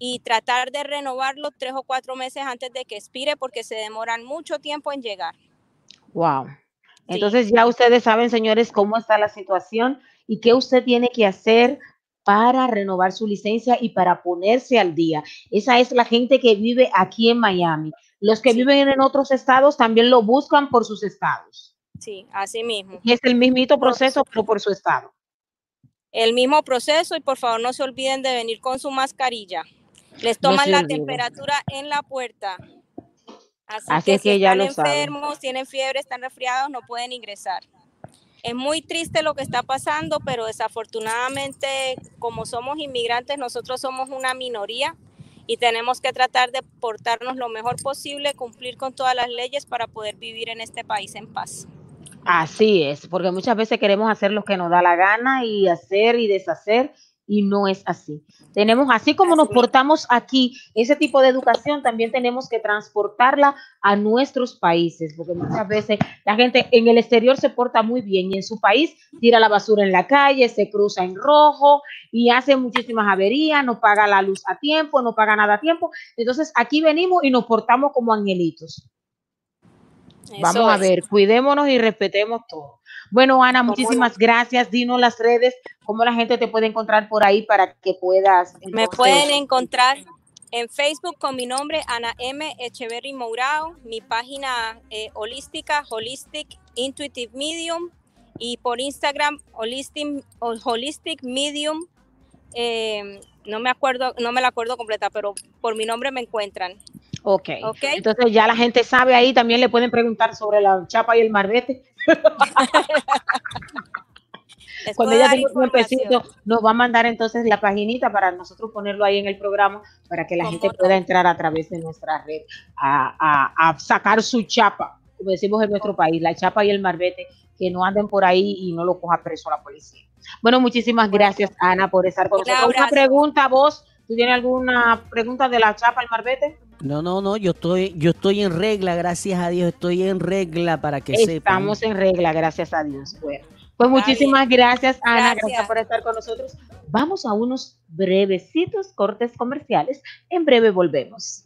y tratar de renovarlo tres o cuatro meses antes de que expire porque se demoran mucho tiempo en llegar. wow. Entonces ya ustedes saben, señores, cómo está la situación y qué usted tiene que hacer para renovar su licencia y para ponerse al día. Esa es la gente que vive aquí en Miami. Los que Sí. viven en otros estados también lo buscan por sus estados. Sí, así mismo. Y es el mismito proceso, pero por su estado. El mismo proceso y por favor no se olviden de venir con su mascarilla. Les toman la temperatura en la puerta. Así, Así que, es si que ya están lo saben. enfermos, tienen fiebre, están resfriados, no pueden ingresar. Es muy triste lo que está pasando, pero desafortunadamente, como somos inmigrantes, nosotros somos una minoría y tenemos que tratar de portarnos lo mejor posible, cumplir con todas las leyes para poder vivir en este país en paz. Así es, porque muchas veces queremos hacer lo que nos da la gana y hacer y deshacer y no es así. Tenemos, así como nos portamos aquí, ese tipo de educación también tenemos que transportarla a nuestros países, porque muchas veces la gente en el exterior se porta muy bien y en su país tira la basura en la calle, se cruza en rojo y hace muchísimas averías, no paga la luz a tiempo, no paga nada a tiempo. Entonces aquí venimos y nos portamos como angelitos. Vamos a es. ver, cuidémonos y respetemos todo. Bueno, Ana, ¿Cómo muchísimas gracias. Dinos las redes, cómo la gente te puede encontrar por ahí para que puedas. Me pueden encontrar en Facebook con mi nombre, Ana M. Echeverry Mourao, mi página eh, holística, Holistic Intuitive Medium, y por Instagram, Holistic, Holistic Medium. eh, no me acuerdo, no me la acuerdo completa, pero por mi nombre me encuentran. Ok. Ok. Entonces ya la gente sabe ahí, también le pueden preguntar sobre la chapa y el marbete. Cuando ella tenga un tiempecito, nos va a mandar entonces la paginita para nosotros ponerlo ahí en el programa para que la ¿Cómo gente no? pueda entrar a través de nuestra red a, a- a sacar su chapa, como decimos en nuestro país, la chapa y el marbete, que no anden por ahí y no lo coja preso la policía. Bueno, muchísimas gracias, Ana, por estar con nosotros. Una pregunta, vos, ¿tú tienes alguna pregunta de la chapa el marbete? No, no, no, yo estoy, yo estoy en regla, gracias a Dios, estoy en regla para que sepan. Estamos en regla, gracias a Dios. Bueno, pues muchísimas gracias, Ana, gracias. Gracias. por estar con nosotros. Vamos a unos brevecitos cortes comerciales. En breve volvemos.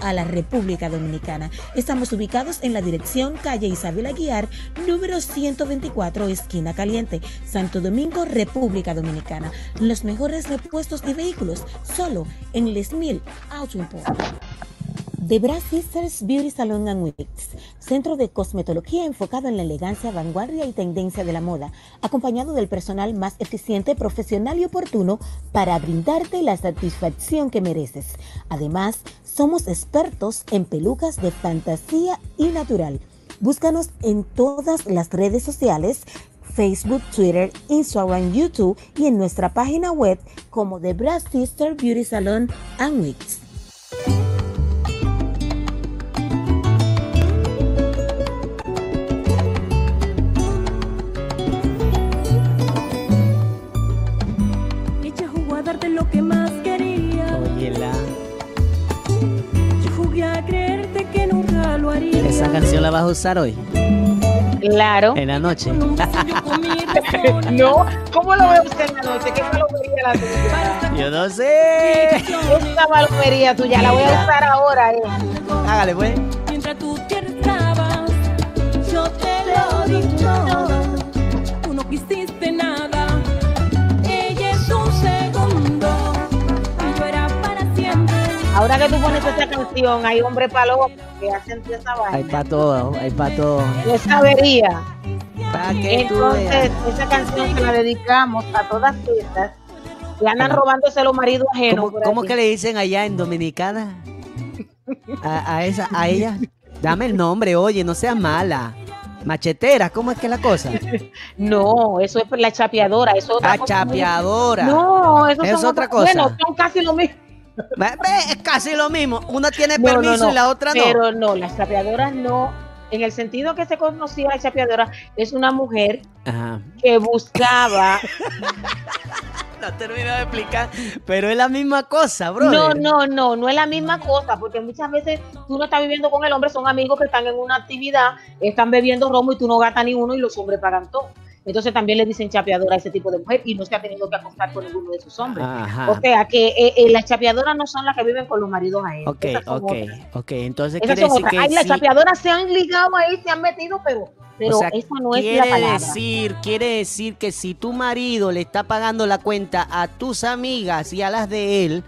a la República Dominicana. Estamos ubicados en la dirección calle Isabel Aguiar, número 124, esquina caliente, Santo Domingo, República Dominicana. Los mejores repuestos y vehículos solo en Les Mil Auto Import. The Brass Sisters Beauty Salon and Wigs, centro de cosmetología enfocado en la elegancia, vanguardia y tendencia de la moda, acompañado del personal más eficiente, profesional y oportuno para brindarte la satisfacción que mereces. Además, somos expertos en pelucas de fantasía y natural. Búscanos en todas las redes sociales, Facebook, Twitter, Instagram, YouTube y en nuestra página web como The Brass Sister Beauty Salon and Wigs. Vas a usar hoy, Claro. en la noche. No, ¿cómo lo ve usted en la noche? ¿Qué palomería la tuya? Yo no sé. Esta palomería tuya la voy a usar ahora. Eh. Hágale, pues. Mientras tú te estabas, yo te lo di todo. Tú no quisiste nada. Ella es un segundo. Y yo era para siempre. Ahora que tú pones esta canción, hay hombre palomo que hacen esa Hay para todo, hay para todo. Que tú Entonces, esa canción se la dedicamos a todas estas que andan robándose los maridos ajenos. ¿Cómo, cómo que le dicen allá en Dominicana? A, a esa, a ella. Dame el nombre, oye, no seas mala. Machetera, ¿cómo es que es la cosa? No, eso es la chapeadora. Eso es otra La cosa muy- chapeadora. No, eso Es otra cosa. Bueno, son casi lo mismo. Es casi lo mismo. Una tiene No, no, permiso no. y la otra no. Pero no, las chapeadoras no. En el sentido que se conocía la chapeadora, es una mujer Ajá. que buscaba. No termino de explicar, pero es la misma cosa, bro. No, no, no, no es la misma cosa, porque muchas veces tú no estás viviendo con el hombre, son amigos que están en una actividad, están bebiendo romo y tú no gastas ni uno y los hombres pagan todo. Entonces también le dicen chapeadora a ese tipo de mujer y no se ha tenido que acostar con ninguno de sus hombres. Ajá. O sea que eh, eh, las chapeadoras no son las que viven con los maridos a él. Ok, ok, otras. ok. Entonces Esas quiere son decir otras. que Ay, las sí- chapeadoras se han ligado ahí, se han metido, pero, pero o sea, esa no es la quiere palabra. decir, quiere decir que si tu marido le está pagando la cuenta a tus amigas y a las de él,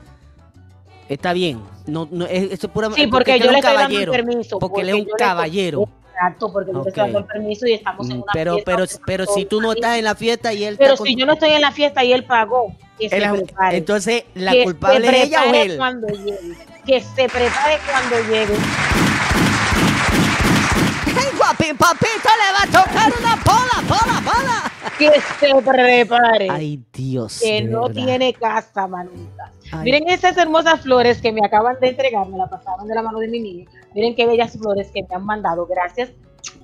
está bien. No, no, es- es pura Sí, porque, yo le estoy dando permiso. Porque él es un caballero. Exacto, porque yo Ok. le estoy dando el permiso y estamos en Mm, una Pero, fiesta. pero, pero si tú no estás en la fiesta y él Pero con si tu- yo no estoy en la fiesta y él pagó, que se él es- prepare. entonces la que culpable se es ella o él. cuando llegue. Que se prepare cuando llegue. ¡Ay, guapi, papito, le va a tocar una pola, pola, pola! Que se prepare. Ay, Dios. que no verdad. tiene casa, manita. Ay. Miren esas hermosas flores que me acaban de entregar, me la pasaron de la mano de mi niña. Miren qué bellas flores que me han mandado. Gracias.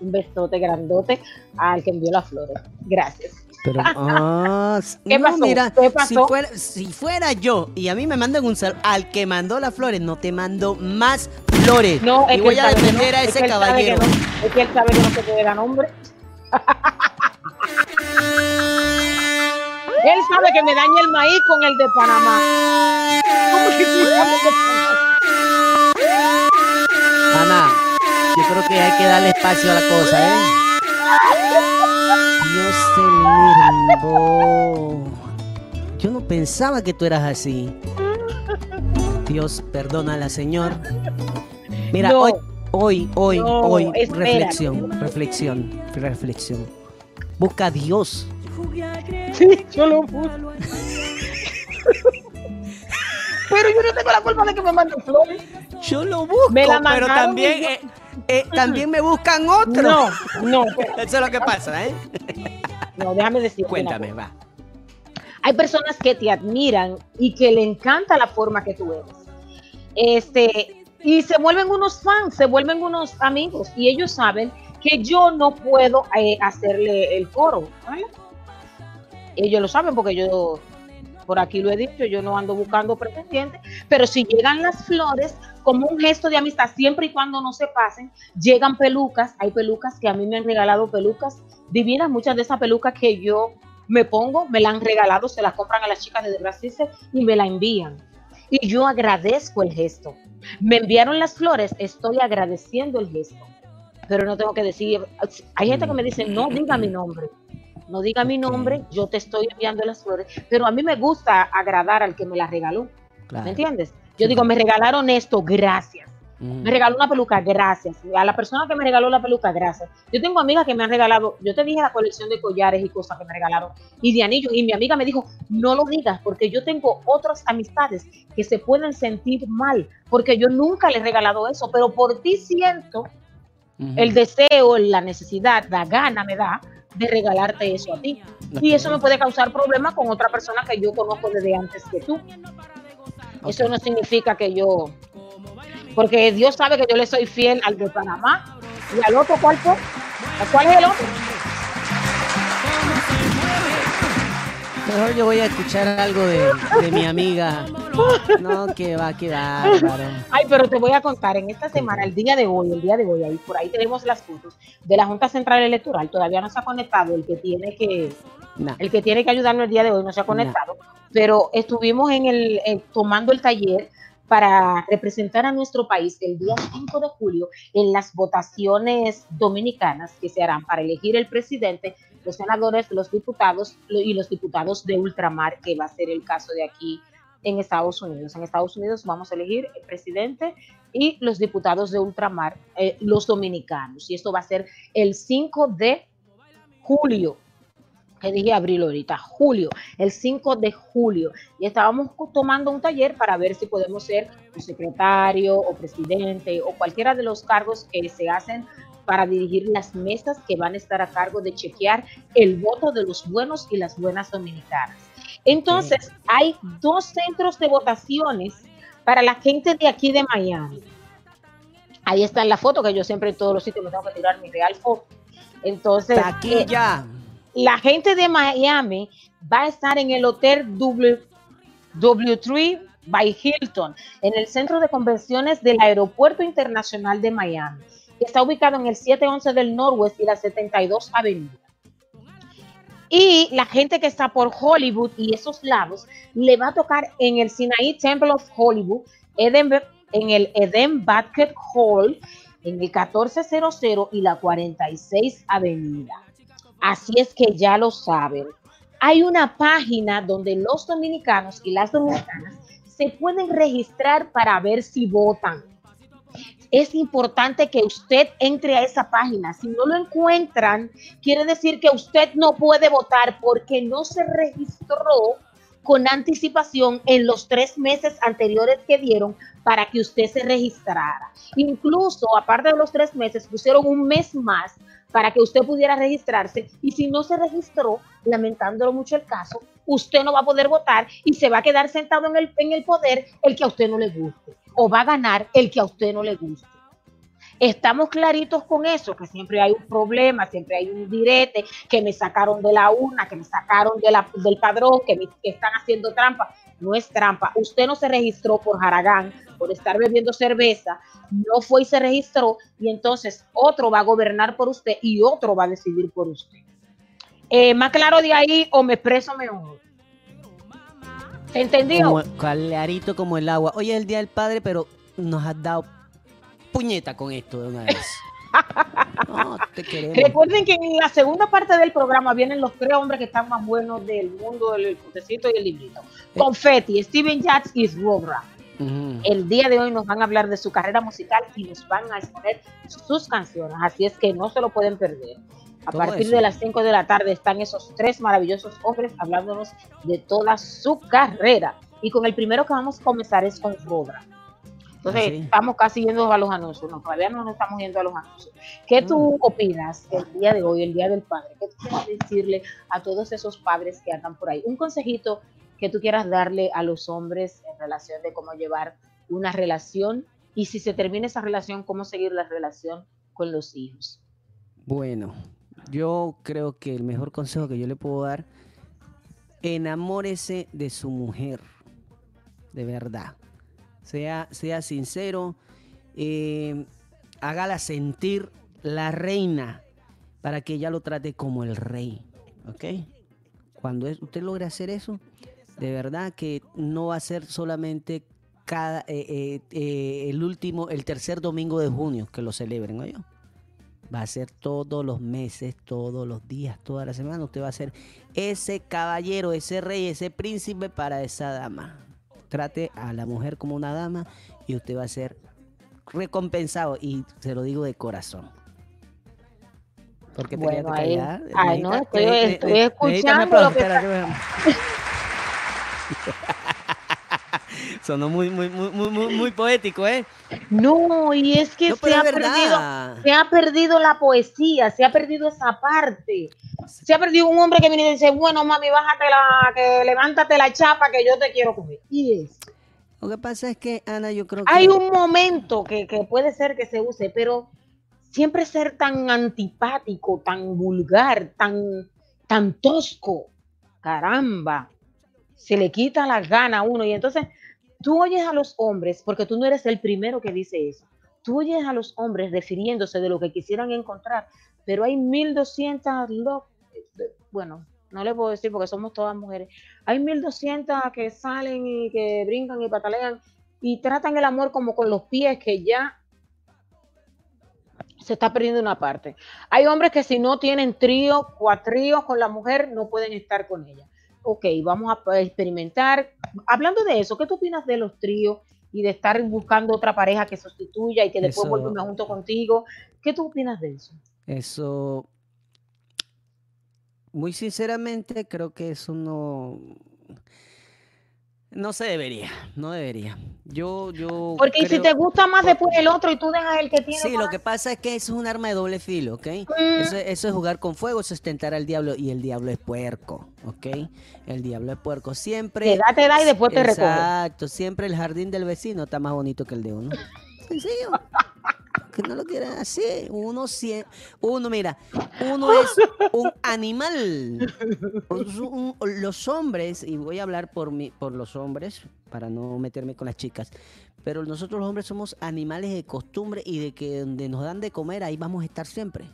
Un besote grandote al que envió las flores. Gracias. Pero, ah, ¿Qué no, pasó? mira, ¿Qué Si, pasó? fuera, si fuera yo y a mí me mandan un sal, al que mandó las flores, no te mando más flores. No, es y que voy a defender no, a es ese él sabe que caballero. no, es que él sabe que no se puede dar nombre. él sabe que me daña el maíz con el de Panamá. ¿Cómo que? Ana, yo creo que hay que darle espacio a la cosa, ¿eh? Dios te lindo. Yo no pensaba que tú eras así. Dios, perdónala, Señor. Mira, No. hoy, hoy, hoy, No, hoy, espérate. reflexión, reflexión, reflexión. Busca a Dios. Sí, yo lo puse. Pero yo no tengo la culpa de que me manden flores. Yo lo busco, Me la pero también, yo- eh, eh, también me buscan otro. No, no. Eso es lo que pasa, ¿eh? no, déjame decirte. una Cuéntame, va. Hay personas que te admiran y que le encanta la forma que tú eres. Este, y se vuelven unos fans, se vuelven unos amigos y ellos saben que yo no puedo eh, hacerle el coro. ¿vale? Ellos lo saben porque yo por aquí lo he dicho, yo no ando buscando pretendientes, pero si llegan las flores como un gesto de amistad, siempre y cuando no se pasen, llegan pelucas, hay pelucas que a mí me han regalado pelucas divinas, muchas de esas pelucas que yo me pongo, me la han regalado, se las compran a las chicas de Sister y me la envían. Y yo agradezco el gesto. Me enviaron las flores, estoy agradeciendo el gesto. Pero no tengo que decir, hay gente que me dice, no diga mi nombre. No diga mi nombre, yo te estoy enviando las flores, pero a mí me gusta agradar al que me las regaló. Claro. ¿Me entiendes? Yo digo, me regalaron esto, gracias. Me regaló una peluca, gracias. A la persona que me regaló la peluca, gracias. Yo tengo amigas que me han regalado, yo te dije la colección de collares y cosas que me regalaron y de anillos. Y mi amiga me dijo, no lo digas, porque yo tengo otras amistades que se pueden sentir mal, porque yo nunca les he regalado eso, pero por ti siento el deseo, la necesidad, la gana me da de regalarte eso a ti. Y eso me puede causar problemas con otra persona que yo conozco desde antes que tú. Eso no significa que yo, porque Dios sabe que yo le soy fiel al de Panamá y al otro, ¿cuál fue? ¿A ¿Cuál es el otro? Mejor yo voy a escuchar algo de, de mi amiga No, que va, que va. Ay, pero te voy a contar, en esta semana, el día de hoy, el día de hoy, ahí por ahí tenemos las fotos de la Junta Central Electoral. Todavía no se ha conectado el que tiene que, No. el que tiene que ayudarnos el día de hoy no se ha conectado, pero estuvimos en el, en- tomando el taller para representar a nuestro país el día 5 de julio en las votaciones dominicanas que se harán para elegir el presidente, los senadores, los diputados y los diputados de ultramar, que va a ser el caso de aquí en Estados Unidos. En Estados Unidos vamos a elegir el presidente y los diputados de ultramar, eh, los dominicanos. Y esto va a ser el 5 de julio que dije abril ahorita, julio, el 5 de julio. Y estábamos tomando un taller para ver si podemos ser un secretario o presidente o cualquiera de los cargos que se hacen para dirigir las mesas que van a estar a cargo de chequear el voto de los buenos y las buenas dominicanas. Entonces, hay dos centros de votaciones para la gente de aquí de Miami. Ahí está en la foto, que yo siempre en todos los sitios me tengo que tirar mi real foto. Entonces, eh, Taquilla. La gente de Miami va a estar en el hotel W, W3 by Hilton, en el centro de convenciones del Aeropuerto Internacional de Miami, que está ubicado en el 711 del Norwest y la 72 Avenida. Y la gente que está por Hollywood y esos lados le va a tocar en el Sinai Temple of Hollywood, en el Eden Banquet Hall, en el 1400 y la 46 Avenida. Así es que ya lo saben. Hay una página donde los dominicanos y las dominicanas se pueden registrar para ver si votan. Es importante que usted entre a esa página. Si no lo encuentran, quiere decir que usted no puede votar porque no se registró con anticipación en los tres meses anteriores que dieron para que usted se registrara. Incluso, aparte de los tres meses, pusieron un mes más para que usted pudiera registrarse y si no se registró, lamentándolo mucho el caso, usted no va a poder votar y se va a quedar sentado en el, en el poder el que a usted no le guste o va a ganar el que a usted no le guste. Estamos claritos con eso, que siempre hay un problema, siempre hay un direte, que me sacaron de la urna, que me sacaron de la, del padrón, que, me, están haciendo trampa. No es trampa. Usted no se registró por Haragán, por estar bebiendo cerveza, no fue y se registró, y entonces otro va a gobernar por usted y otro va a decidir por usted. Eh, más claro de ahí o me expreso mejor. ¿Se entendió? Como, clarito como el agua. Hoy es el Día del Padre, pero nos has dado puñeta con esto de una vez. No, te queremos. Recuerden que en la segunda parte del programa vienen los tres hombres que están más buenos del mundo del potecito y el librito. Confetti, Steven Jacks y Rogra. Ujú. El día de hoy nos van a hablar de su carrera musical y nos van a exponer sus canciones, así es que no se lo pueden perder. A partir eso. de las 5 de la tarde están esos tres maravillosos hombres hablándonos de toda su carrera. Y con el primero que vamos a comenzar es con Rogra. Entonces, sí. estamos casi yendo a los anuncios. No, todavía no nos estamos yendo a los anuncios. ¿Qué tú opinas el día de hoy, el día del padre? ¿Qué tú quieres decirle a todos esos padres que andan por ahí? Un consejito que tú quieras darle a los hombres en relación de cómo llevar una relación y si se termina esa relación, cómo seguir la relación con los hijos. Bueno, yo creo que el mejor consejo que yo le puedo dar, enamórese de su mujer, de verdad. Sea, sea sincero, eh, hágala sentir la reina para que ella lo trate como el rey, ¿ok? Cuando usted logre hacer eso, de verdad que no va a ser solamente cada, eh, eh, eh, el último, el tercer domingo de junio que lo celebren, ¿oye? Va a ser todos los meses, todos los días, toda la semana. Usted va a ser ese caballero, ese rey, ese príncipe para esa dama. Trate a la mujer como una dama y usted va a ser recompensado. Y se lo digo de corazón. Porque te Bueno, quedaste ahí- ay, no, estoy- estoy escuchando lo que está- Sonó muy, muy, muy, muy, muy, muy poético, ¿eh? No, y es que No, se, ha perdido, se ha perdido la poesía, se ha perdido esa parte. Se ha perdido un hombre que viene y dice, bueno, mami, bájate la, que levántate la chapa que yo te quiero comer. Y es. Lo que pasa es que, Ana, yo creo que... Hay un momento que, que puede ser que se use, pero siempre ser tan antipático, tan vulgar, tan, tan tosco, caramba, se le quita la gana a uno. Y entonces tú oyes a los hombres, porque tú no eres el primero que dice eso, tú oyes a los hombres refiriéndose de lo que quisieran encontrar, pero hay 1200, lo- bueno, no le puedo decir porque somos todas mujeres, hay 1200 que salen y que brincan y patalean y tratan el amor como con los pies que ya se está perdiendo una parte. Hay hombres que si no tienen trío, cuatríos con la mujer, no pueden estar con ella. Ok, vamos a experimentar. Hablando de eso, ¿qué tú opinas de los tríos y de estar buscando otra pareja que sustituya y que después Eso- vuelva junto contigo? ¿Qué tú opinas de eso? Eso, muy sinceramente, creo que eso no, no se debería, no debería. Yo, yo Porque si te gusta más después el otro y tú dejas el que tiene Sí, lo que pasa es que eso es un arma de doble filo, ¿ok? Mm. Eso, eso es jugar con fuego, eso es tentar al diablo y el diablo es puerco, ¿ok? El diablo es puerco. Siempre... te da, te da y después te recoge. Exacto, siempre el jardín del vecino está más bonito que el de uno. Sencillo. Que no lo quieren así. Uno, sie- uno, mira, uno es un animal. Un- los hombres, y voy a hablar por, mi, por los hombres, para no meterme con las chicas, pero nosotros los hombres somos animales de costumbre y de que donde nos dan de comer, ahí vamos a estar siempre.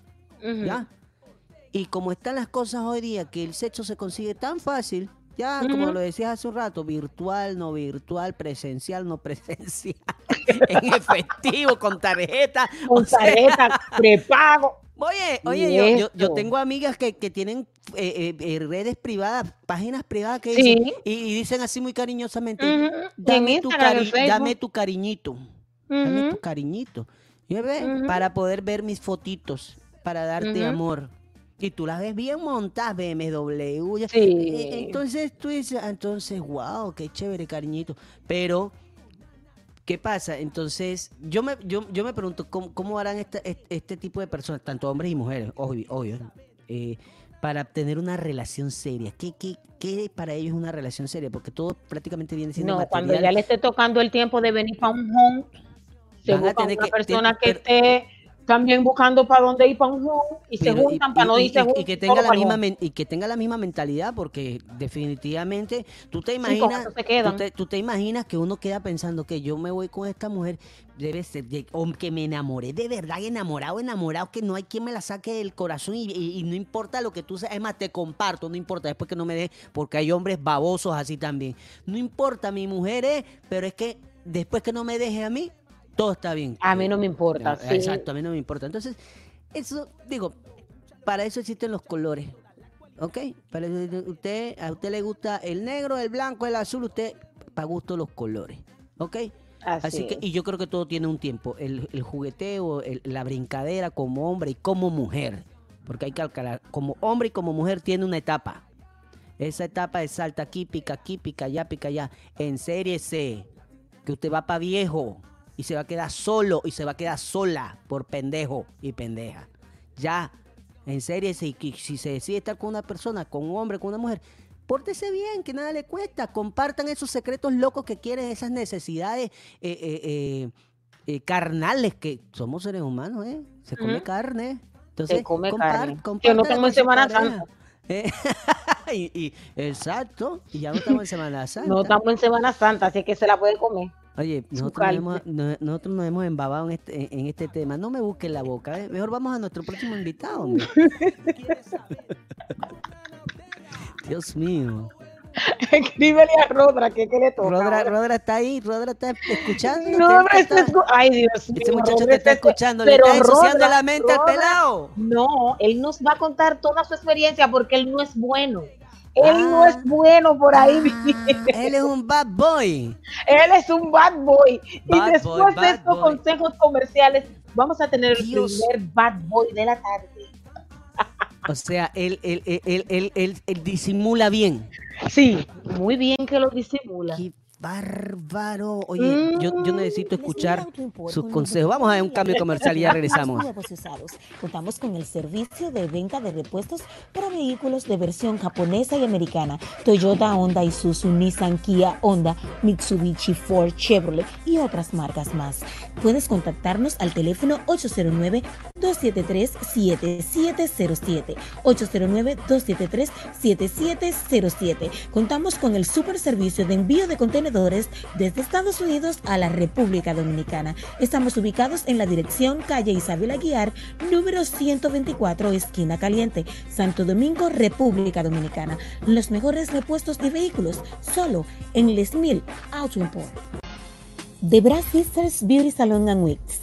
Y como están las cosas hoy día, que el sexo se consigue tan fácil, ya, como lo decías hace un rato, virtual, no virtual, presencial, no presencial, en efectivo, con tarjeta. Con o sea, tarjeta, prepago. Oye, oye, yo, yo, tengo amigas que, que tienen eh, eh, eh, redes privadas, páginas privadas que Sí. dicen, y, y dicen así muy cariñosamente, dame, tu cari- dame tu cariñito, dame tu cariñito. Para poder ver mis fotitos, para darte amor. Y tú las ves bien montadas, BMW. ya- Sí. Entonces tú dices, ah, entonces, wow, qué chévere, cariñito. Pero, ¿qué pasa? Entonces, yo me, yo, yo me pregunto, ¿cómo, cómo harán esta- este, este tipo de personas, tanto hombres y mujeres, obvio, obvio, eh, para tener una relación seria? ¿Qué, qué, qué para ellos es una relación seria? Porque todo prácticamente viene siendo No, cuando ya le esté tocando el tiempo de venir para un home, se Van a busca tener una que- persona ten- que esté también buscando para dónde ir para un home y se Pero, y- juntan para y- no y- irse y- juntos. y que tenga la misma y que tenga la misma mentalidad porque definitivamente tú te imaginas se tú te, tú te imaginas que uno queda pensando que yo me voy con esta mujer debe ser de- o que me enamoré de verdad enamorado enamorado que no hay quien me la saque del corazón y, y- y no importa lo que tú seas es más te comparto no importa después que no me dejes porque hay hombres babosos así también no importa mi mujer es pero es que después que no me deje a mí todo está bien A mí no me importa. sí. Exacto, a mí no me importa. Entonces, eso, digo, para eso existen los colores. ¿Ok? Para eso- usted, a usted le gusta el negro, el blanco, el azul, usted, para gusto los colores. ¿Ok? Así, Así que, es. y yo creo que todo tiene un tiempo. El, el jugueteo, el- la brincadera como hombre y como mujer. Porque hay que calcular, como hombre y como mujer tiene una etapa. Esa etapa de salta aquí, pica aquí, pica allá, pica allá. En serie C, que usted va para viejo y se va a quedar solo y se va a quedar sola por pendejo y pendeja. Ya, en C, que si se decide estar con una persona, con un hombre, con una mujer, pórtese bien, que nada le cuesta. Compartan esos secretos locos que quieren, esas necesidades eh, eh, eh, eh, carnales, que somos seres humanos, ¿eh? Se come carne. Entonces, come compar- carne. Que no en Semana. Santa. Eh, y, y- exacto, y ya no estamos en Semana Santa. No estamos en Semana Santa, así que se la puede comer. Oye, nosotros nos, hemos, no- nosotros nos hemos embabado en este, en, este tema. No me busquen la boca. ¿eh? Mejor vamos a nuestro próximo invitado. Dios mío. Escríbele a Rodra, que, que le toca. Rodra. Rodra está ahí. Rodra está escuchando. No, está- escu- Ay, Dios mío. Ese muchacho te está está- escuchando. Le está ensuciando la mente al Rodra- pelado. No, él nos va a contar toda su experiencia porque él no es bueno. Él no Ah. es bueno por ahí. Ah, él es un bad boy. Él es un bad boy. Bad y después boy, de estos boy. consejos comerciales, vamos a tener el primer bad boy de la tarde. O sea, él, él, él, él, él, él- él disimula bien. Sí, muy bien que lo disimula. Bárbaro. Oye, yo, yo necesito escuchar sus con consejos. Vamos a un cambio comercial y ya regresamos. Contamos con el servicio de venta de repuestos para vehículos de versión japonesa y americana. Toyota, Honda, Isuzu, Nissan, Kia, Honda, Mitsubishi, Ford, Chevrolet y otras marcas más. Puedes contactarnos al teléfono 809-273-7707. 809-273-7707. Contamos con el super servicio de envío de contenedores desde Estados Unidos a la República Dominicana. Estamos ubicados en la dirección calle Isabel Aguiar, número 124, esquina caliente, Santo Domingo, República Dominicana. Los mejores repuestos de vehículos, solo en Les Mil Auto Import. The Brass Sisters Beauty Salon and Wigs,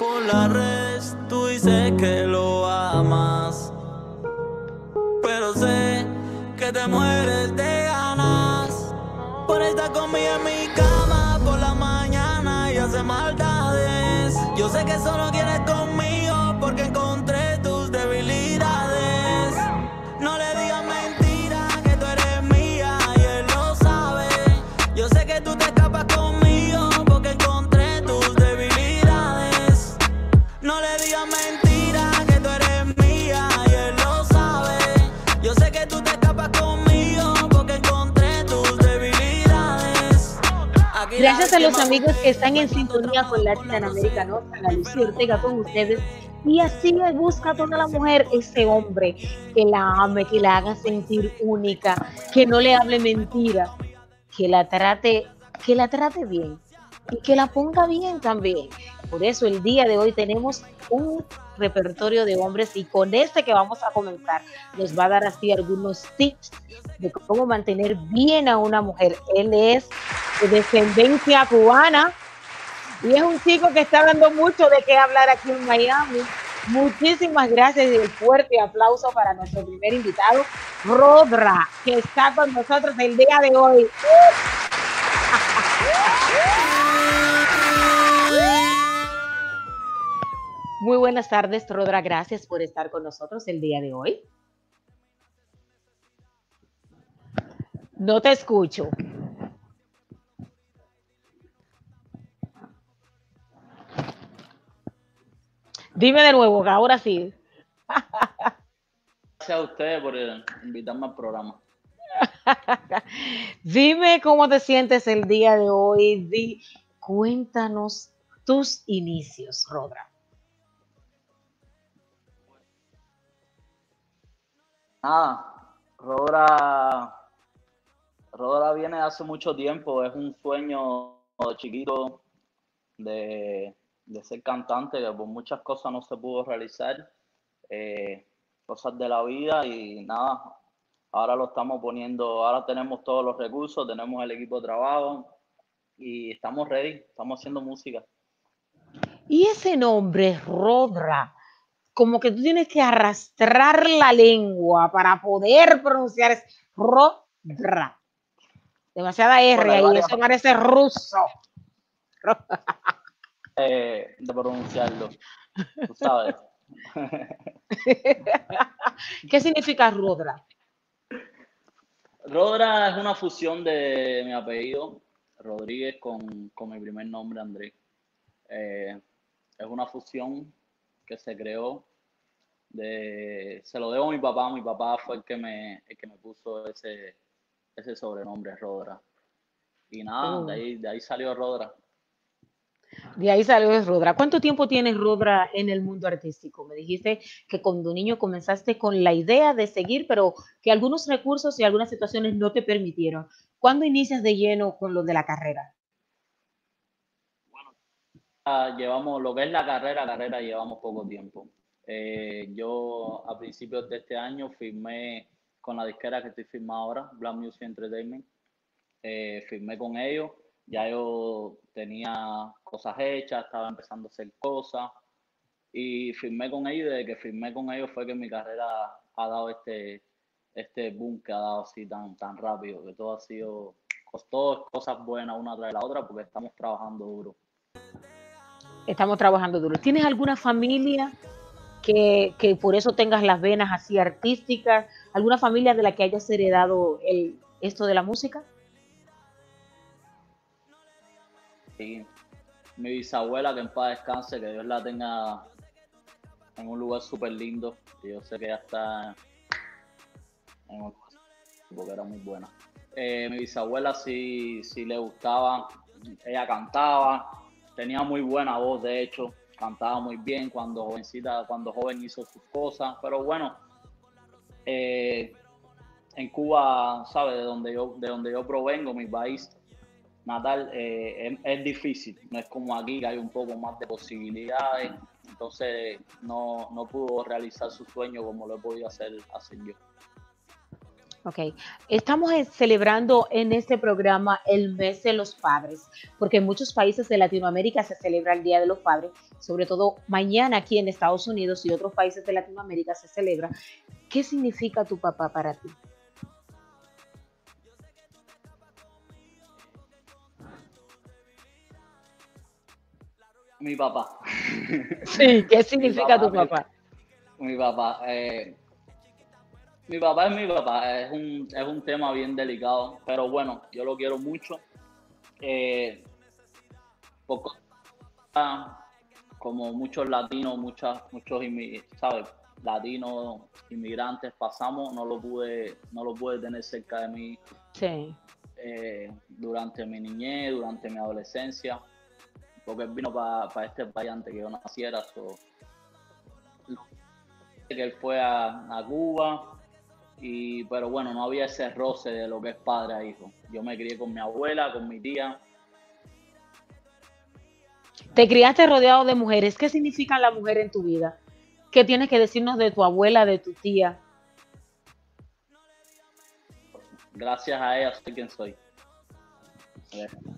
Por las redes tú dices que lo amas. Pero sé que te mueres de ganas. Por estar conmigo en mi cama por la mañana y hacer maldades. Yo sé que solo quieres conmigo Gracias a los amigos que están en sintonía con Latin América Nostra, la Lucía Ortega con ustedes. Y así le busca a toda la mujer ese hombre que la ame, que la haga sentir única, que no le hable mentira, que la trate, que la trate bien y que la ponga bien también. Por eso el día de hoy tenemos un repertorio de hombres y con este que vamos a comenzar nos va a dar así algunos tips de cómo mantener bien a una mujer. Él es de descendencia cubana y es un chico que está dando mucho de qué hablar aquí en Miami. Muchísimas gracias y el fuerte aplauso para nuestro primer invitado, Rodra, que está con nosotros el día de hoy. Muy buenas tardes, Rodra. Gracias por estar con nosotros el día de hoy. No te escucho. Dime de nuevo, ahora sí. Gracias a ustedes por eh, invitarme al programa. Dime cómo te sientes el día de hoy. Di, cuéntanos tus inicios, Rodra. Nada, Rodra, Rodra viene hace mucho tiempo, es un sueño chiquito de, de ser cantante, que por muchas cosas no se pudo realizar, eh, cosas de la vida y nada, ahora lo estamos poniendo, ahora tenemos todos los recursos, tenemos el equipo de trabajo y estamos ready, estamos haciendo música. Y ese nombre, Rodra, como que tú tienes que arrastrar la lengua para poder pronunciar es Rodra. Demasiada R Bueno, ahí, varias- eso parece ruso. eh, de pronunciarlo, tú sabes. ¿Qué significa Rodra? Rodra es una fusión de mi apellido, Rodríguez, con, con mi primer nombre, Andrés. Eh, es una fusión que se creó de, se lo debo a mi papá, mi papá fue el que me, el que me puso ese, ese sobrenombre, Rodra. Y nada, Oh. de ahí, de ahí salió Rodra. De ahí salió Rodra. ¿Cuánto tiempo tienes Rodra en el mundo artístico? Me dijiste que cuando niño comenzaste con la idea de seguir, pero que algunos recursos y algunas situaciones no te permitieron. ¿Cuándo inicias de lleno con lo de la carrera? Ah, llevamos lo que es la carrera, carrera llevamos poco tiempo. Eh, yo a principios de este año firmé con la disquera que estoy firmado ahora, Black Music Entertainment. Eh, firmé con ellos, ya yo tenía cosas hechas, estaba empezando a hacer cosas y firmé con ellos desde que firmé con ellos fue que mi carrera ha dado este, este boom que ha dado así tan, tan rápido, que todo ha sido, costó cosas buenas una tras la otra porque estamos trabajando duro. Estamos trabajando duro. ¿Tienes alguna familia que, por eso tengas las venas así artísticas? ¿Alguna familia de la que hayas heredado el, esto de la música? Sí. mi bisabuela, que en paz descanse, que Dios la tenga en un lugar súper lindo. Yo sé que ya está en un- porque era muy buena. Eh, mi bisabuela sí, sí le gustaba, ella cantaba, tenía muy buena voz, de hecho, cantaba muy bien cuando jovencita, cuando joven hizo sus cosas, pero bueno, eh, en Cuba, ¿sabes? De donde yo, de donde yo provengo, mi país natal, eh, es, difícil, no es como aquí que hay un poco más de posibilidades, entonces no, no pudo realizar su sueño como lo he podido hacer, hacer yo. Ok, estamos eh, celebrando en este programa el mes de los padres, porque en muchos países de Latinoamérica se celebra el Día de los Padres, sobre todo mañana aquí en Estados Unidos y otros países de Latinoamérica se celebra. ¿Qué significa tu papá para ti? Mi papá. Sí, ¿qué significa tu mi- papá? Mi papá, eh, mi papá es mi papá, es un, es un tema bien delicado, pero bueno, yo lo quiero mucho. Eh, ah, como muchos latinos, muchas, muchos ¿sabes? latinos inmigrantes pasamos, no lo pude, no lo pude tener cerca de mí Sí. eh, durante mi niñez, durante mi adolescencia, porque él vino para este país antes que yo naciera. so, que él fue a, a Cuba, y, pero bueno, no había ese roce de lo que es padre a hijo. Yo me crié con mi abuela, con mi tía. Te criaste rodeado de mujeres. ¿Qué significa la mujer en tu vida? ¿Qué tienes que decirnos de tu abuela, de tu tía? Gracias a ella soy quien soy.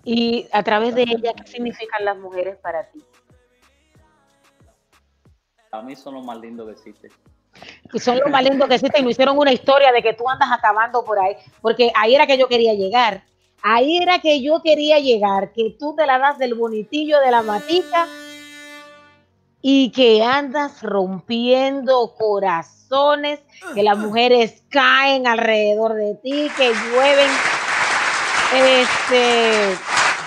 Y a través de ella, ¿qué significan las mujeres para ti? A mí son lo más lindo que existe. Y son lo más que existe y me hicieron una historia de que tú andas acabando por ahí, porque ahí era que yo quería llegar. Ahí era que yo quería llegar, que tú te la das del bonitillo de la matica y que andas rompiendo corazones, que las mujeres caen alrededor de ti, que llueven. Este,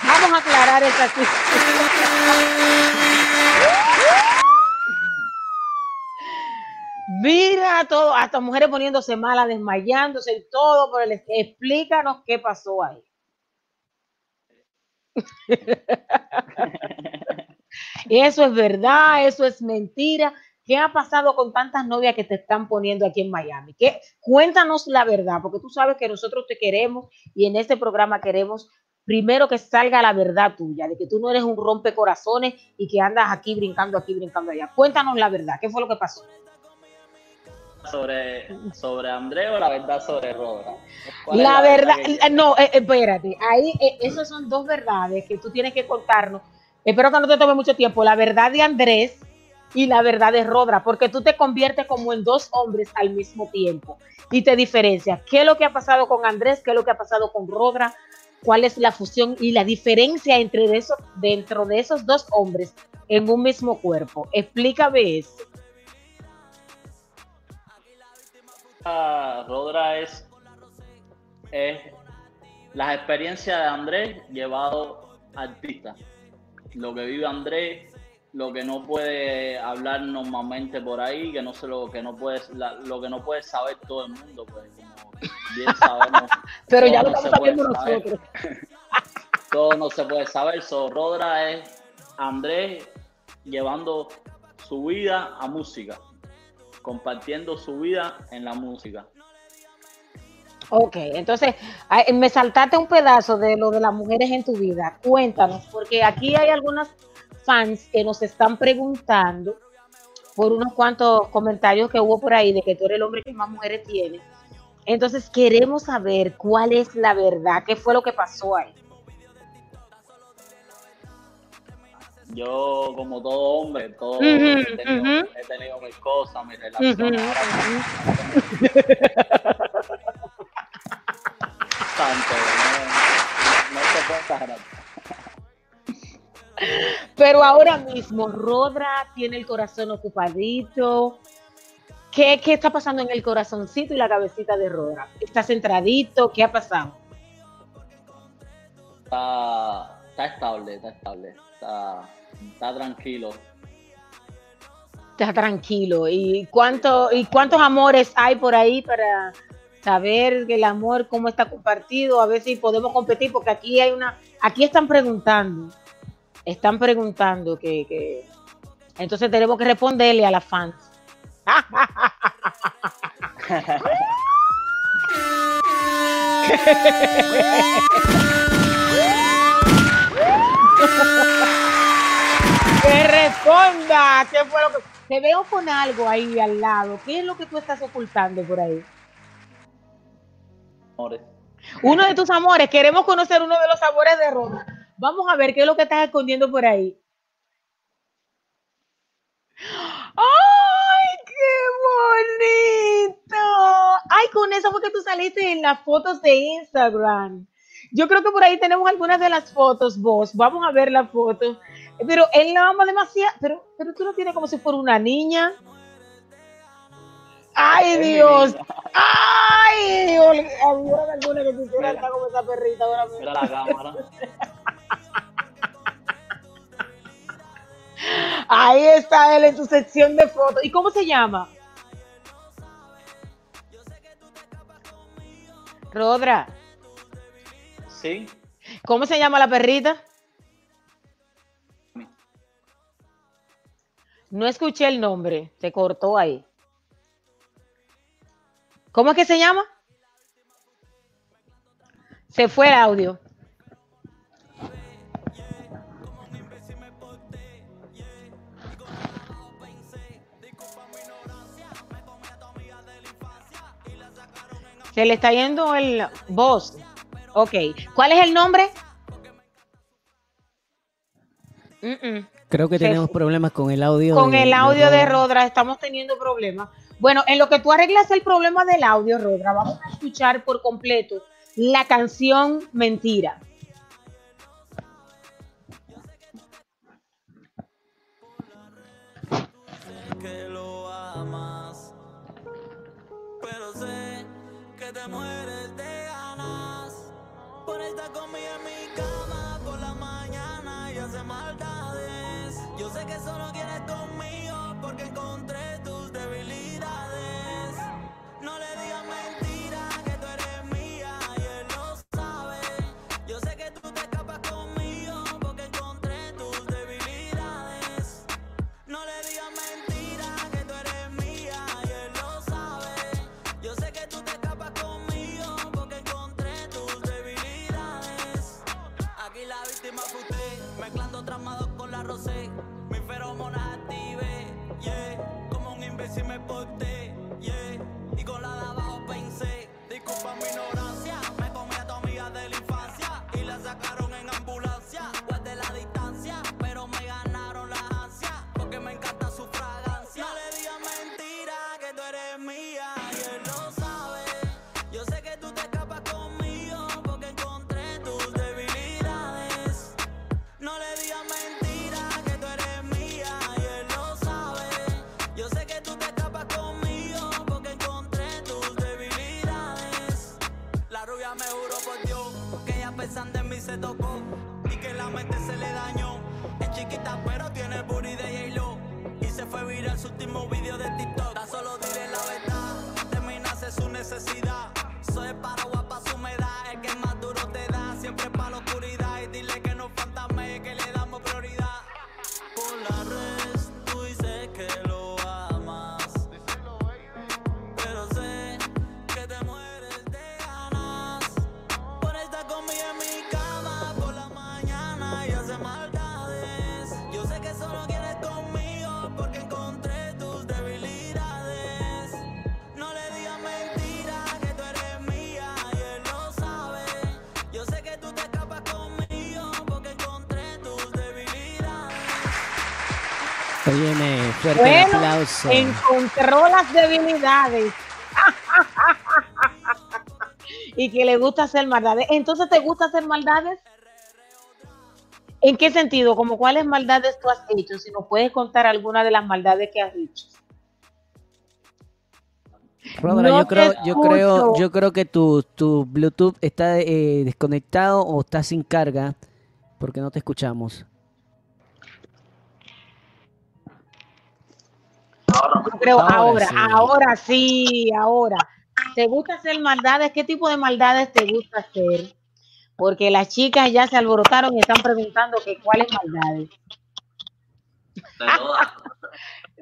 vamos a aclarar esa Mira todo, hasta mujeres poniéndose malas, desmayándose y todo por el explícanos qué pasó ahí. Eso es verdad, eso es mentira. ¿Qué ha pasado con tantas novias que te están poniendo aquí en Miami? ¿Qué? Cuéntanos la verdad, porque tú sabes que nosotros te queremos y en este programa queremos primero que salga la verdad tuya, de que tú no eres un rompecorazones y que andas aquí brincando, aquí brincando allá. Cuéntanos la verdad, ¿qué fue lo que pasó? Sobre, sobre André o la verdad sobre Rodra. ¿Cuál es La verdad, que- no, eh, espérate, ahí eh, esas son dos verdades que tú tienes que contarnos. Espero que no te tome mucho tiempo. La verdad de Andrés y la verdad de Rodra, porque tú te conviertes como en dos hombres al mismo tiempo y te diferencias. ¿Qué es lo que ha pasado con Andrés? ¿Qué es lo que ha pasado con Rodra? ¿Cuál es la fusión y la diferencia entre de esos, dentro de esos dos hombres en un mismo cuerpo? Explícame eso. Rodra es, es las experiencias de Andrés llevado a artista. Lo que vive Andrés, lo que no puede hablar normalmente por ahí, que no se lo que no puede la- lo que no puede saber todo el mundo, pues como bien sabemos. Pero ya lo no estamos sabiendo nosotros. todo no se puede saber. So, Rodra es Andrés llevando su vida a música, compartiendo su vida en la música. Ok, entonces me saltaste un pedazo de lo de las mujeres en tu vida. Cuéntanos, porque aquí hay algunas fans que nos están preguntando por unos cuantos comentarios que hubo por ahí de que tú eres el hombre que más mujeres tiene. Entonces queremos saber cuál es la verdad, qué fue lo que pasó ahí. Yo, como todo hombre, todo, Ujú, he, tenido, ujú. he tenido mis cosas, mis relaciones. Ujú, ahora tanto, no, no se puede exagerar. Pero ahora mismo, Rodra tiene el corazón ocupadito. ¿Qué, ¿Qué está pasando en el corazoncito y la cabecita de Rodra? ¿Está centradito? ¿Qué ha pasado? Está, está estable, está estable, está, está tranquilo. Está tranquilo. ¿Y, cuánto, ¿Y cuántos amores hay por ahí para saber el amor, cómo está compartido? A ver si podemos competir, porque aquí hay una, aquí están preguntando, están preguntando que, que- entonces tenemos que responderle a las fans. que responda. ¿Qué fue lo que te veo con algo ahí al lado? ¿Qué es lo que tú estás ocultando por ahí? Amores. Uno de tus amores. Queremos conocer uno de los sabores de Roma. Vamos a ver qué es lo que estás escondiendo por ahí. ¡Ay, qué bonito! Ay, con eso fue que tú saliste en las fotos de Instagram. Yo creo que por ahí tenemos algunas de las fotos, vos. Vamos a ver las fotos. Pero él la ama demasiado. Pero, pero tú lo tienes como si fuera una niña. ¡Ay, Dios! ¡Ay! Dios! Había alguna que quisiera estar como esa perrita ahora mismo. Mira la cámara. Ahí está él en su sección de fotos. ¿Y cómo se llama? Rodra, Sí. ¿cómo se llama la perrita? No escuché el nombre, se cortó ahí. ¿Cómo es que se llama? Se fue el audio. Se le está yendo el voz. Ok. ¿Cuál es el nombre? Mm, mm. Creo que tenemos problemas con el audio. Con de- el audio de Rodra. Rodra estamos teniendo problemas. Bueno, en lo que tú arreglas el problema del audio, Rodra, vamos a escuchar por completo la canción Mentira. que lo amas. Pero sé que te mueres de ganas por estar conmigo en mi cama por la mañana y hacer maldades. Yo sé que solo quieres conmigo porque encontré tus debilidades. No le digas mentira me porté, yeah. Y con la de abajo pensé, disculpa mi ignorancia. Fuerte el Bueno, aplauso. encontró las debilidades. y que le gusta hacer maldades. Entonces, ¿te gusta hacer maldades? ¿En qué sentido? ¿Como cuáles maldades tú has hecho? Si nos puedes contar alguna de las maldades que has hecho. Rodra, No yo creo, yo creo, yo creo que tu, tu Bluetooth está eh, desconectado o está sin carga. Porque no te escuchamos. Yo creo Ahora ahora, sí. ahora sí, ahora. ¿Te gusta hacer maldades? ¿Qué tipo de maldades te gusta hacer? Porque las chicas ya se alborotaron y están preguntando que cuáles maldades. De todas.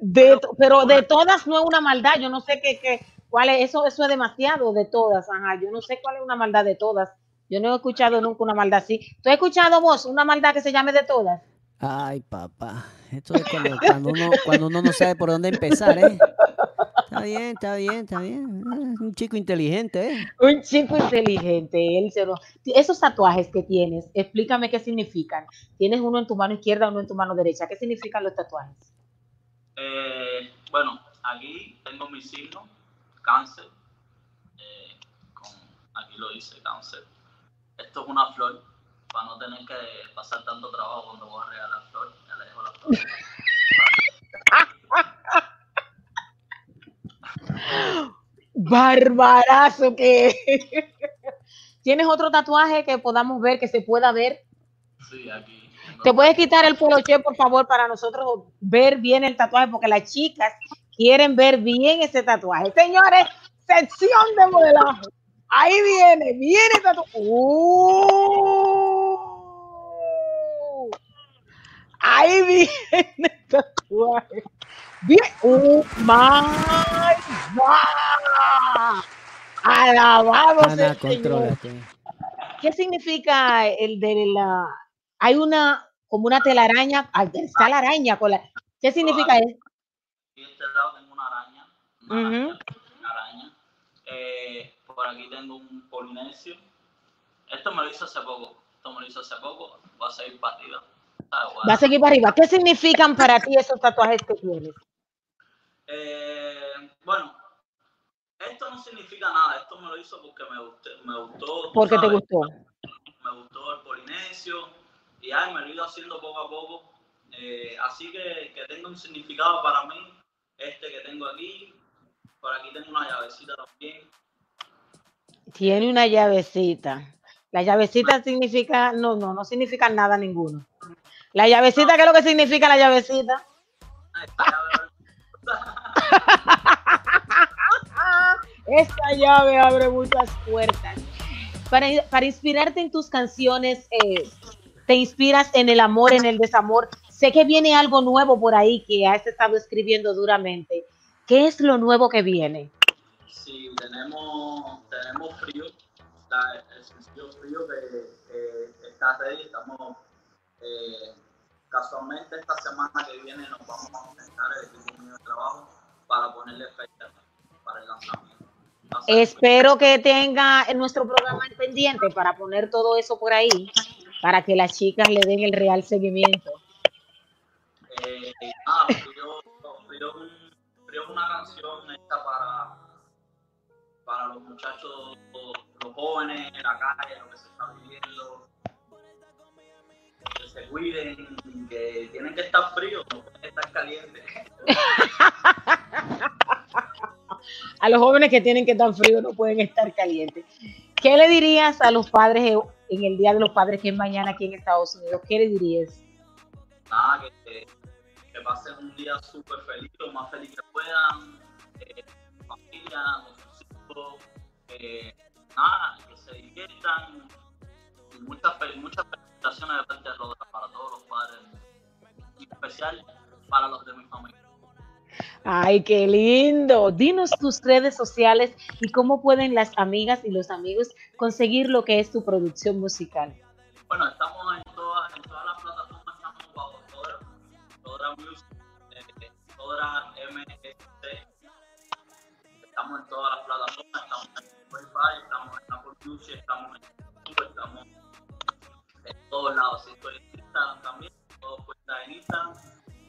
De to- pero de todas no es una maldad. Yo no sé qué, qué cuál es. Eso, eso es demasiado de todas. Ajá. Yo no sé cuál es una maldad de todas. Yo no he escuchado nunca una maldad así. ¿Tú has escuchado vos una maldad que se llame de todas? Ay, papá. Esto es cuando, cuando uno, cuando uno no sabe por dónde empezar, ¿eh? Está bien, está bien, está bien. Es un chico inteligente, ¿eh? Un chico inteligente, él se lo- Esos tatuajes que tienes, explícame qué significan. Tienes uno en tu mano izquierda, uno en tu mano derecha. ¿Qué significan los tatuajes? Eh, bueno, aquí tengo mi signo, cáncer. eh, con, aquí lo dice cáncer. Esto es una flor, para no tener que pasar tanto trabajo cuando voy a regalar flor. Ya le dejo la flor. Barbarazo que ¿Tienes otro tatuaje que podamos ver, que se pueda ver? Sí, aquí. ¿Te puedes quitar el poloche, por favor, para nosotros ver bien el tatuaje? Porque las chicas quieren ver bien ese tatuaje. Señores, sección de modelaje. Ahí viene, viene el tatuaje. ¡Uh! Ahí viene el tatuaje. Bien. ¡Oh, my God! Alabado sea Ana, el Señor. ¿Qué significa el de la... Hay una, como una telaraña, está la araña con la... ¿Qué significa eso? Aquí de este lado tengo una araña. Una araña. una araña. Eh, por aquí tengo un polinesio. Esto me lo hizo hace poco. Esto me lo hizo hace poco. Va a seguir para Va a seguir para arriba. ¿Qué significan para ti esos tatuajes que tienes? Eh, bueno, esto no significa nada. Esto me lo hizo porque me gustó. Me gustó Porque te gustó. Me gustó el polinesio. Y ay, me lo he ido haciendo poco a poco. Eh, así que, que tenga un significado para mí. Este que tengo aquí. Por aquí tengo una llavecita también. Tiene una llavecita. La llavecita significa, no, no, no significa nada ninguno. La llavecita, ¿qué es lo que significa la llavecita? Esta llave- Esta llave abre muchas puertas. Para, para inspirarte en tus canciones, eh, te inspiras en el amor, en el desamor. Sé que viene algo nuevo por ahí que has estado escribiendo duramente. ¿Qué es lo nuevo que viene? Sí, tenemos, tenemos frío. El sencillo frío que está ready. Estamos eh, casualmente esta semana que viene nos vamos a conectar el equipo mío de trabajo para ponerle fecha para el lanzamiento. Espero que tenga en nuestro programa en pendiente para poner todo eso por ahí, para que las chicas le den el real seguimiento. Eh, ah, Frío es una canción hecha para, para los muchachos, los jóvenes en la calle, lo que se está viviendo. Que se cuiden, que tienen que estar fríos, no pueden estar calientes. A los jóvenes que tienen que estar fríos no pueden estar calientes. ¿Qué le dirías a los padres en el Día de los Padres que es mañana aquí en Estados Unidos? ¿Qué le dirías? Nada, que, que, que pasen un día súper feliz, lo más feliz que puedan, eh, con familia, con sus hijos, eh, nada, que se diviertan. Muchas, muchas felicitaciones de parte de Rodra para todos los padres, y en especial para los de mi familia. Ay, qué lindo. Dinos tus redes sociales y cómo pueden las amigas y los amigos conseguir lo que es tu producción musical. Bueno, estamos en todas, en todas las plataformas, estamos bajo Rodra Music, eh, Rodra MSC. Estamos en todas las plataformas, estamos en Spotify, estamos en Apple Music, estamos en YouTube, estamos en todos lados. Estoy en Instagram también, todo cuenta en Instagram,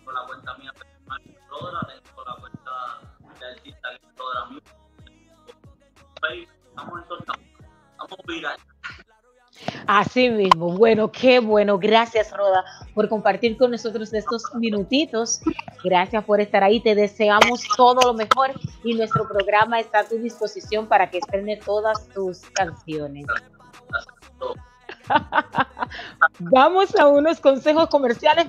con la cuenta mía personal Rodra, tengo la cuenta de artista que es Rodra Facebook, estamos en todos lados. Estamos virales. Así mismo. Bueno, qué bueno. Gracias, Roda, por compartir con nosotros estos minutitos. Gracias por estar ahí. Te deseamos todo lo mejor y nuestro programa está a tu disposición para que estrene todas tus canciones. Gracias. Vamos a unos consejos comerciales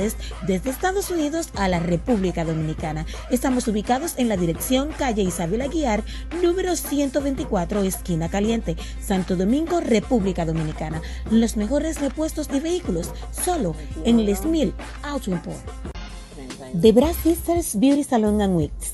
desde Estados Unidos a la República Dominicana. Estamos ubicados en la dirección calle Isabel Aguiar, número 124, esquina caliente, Santo Domingo, República Dominicana. Los mejores repuestos de vehículos, solo en Les Mil Auto Import. The Brass Sisters Beauty Salon and Wigs,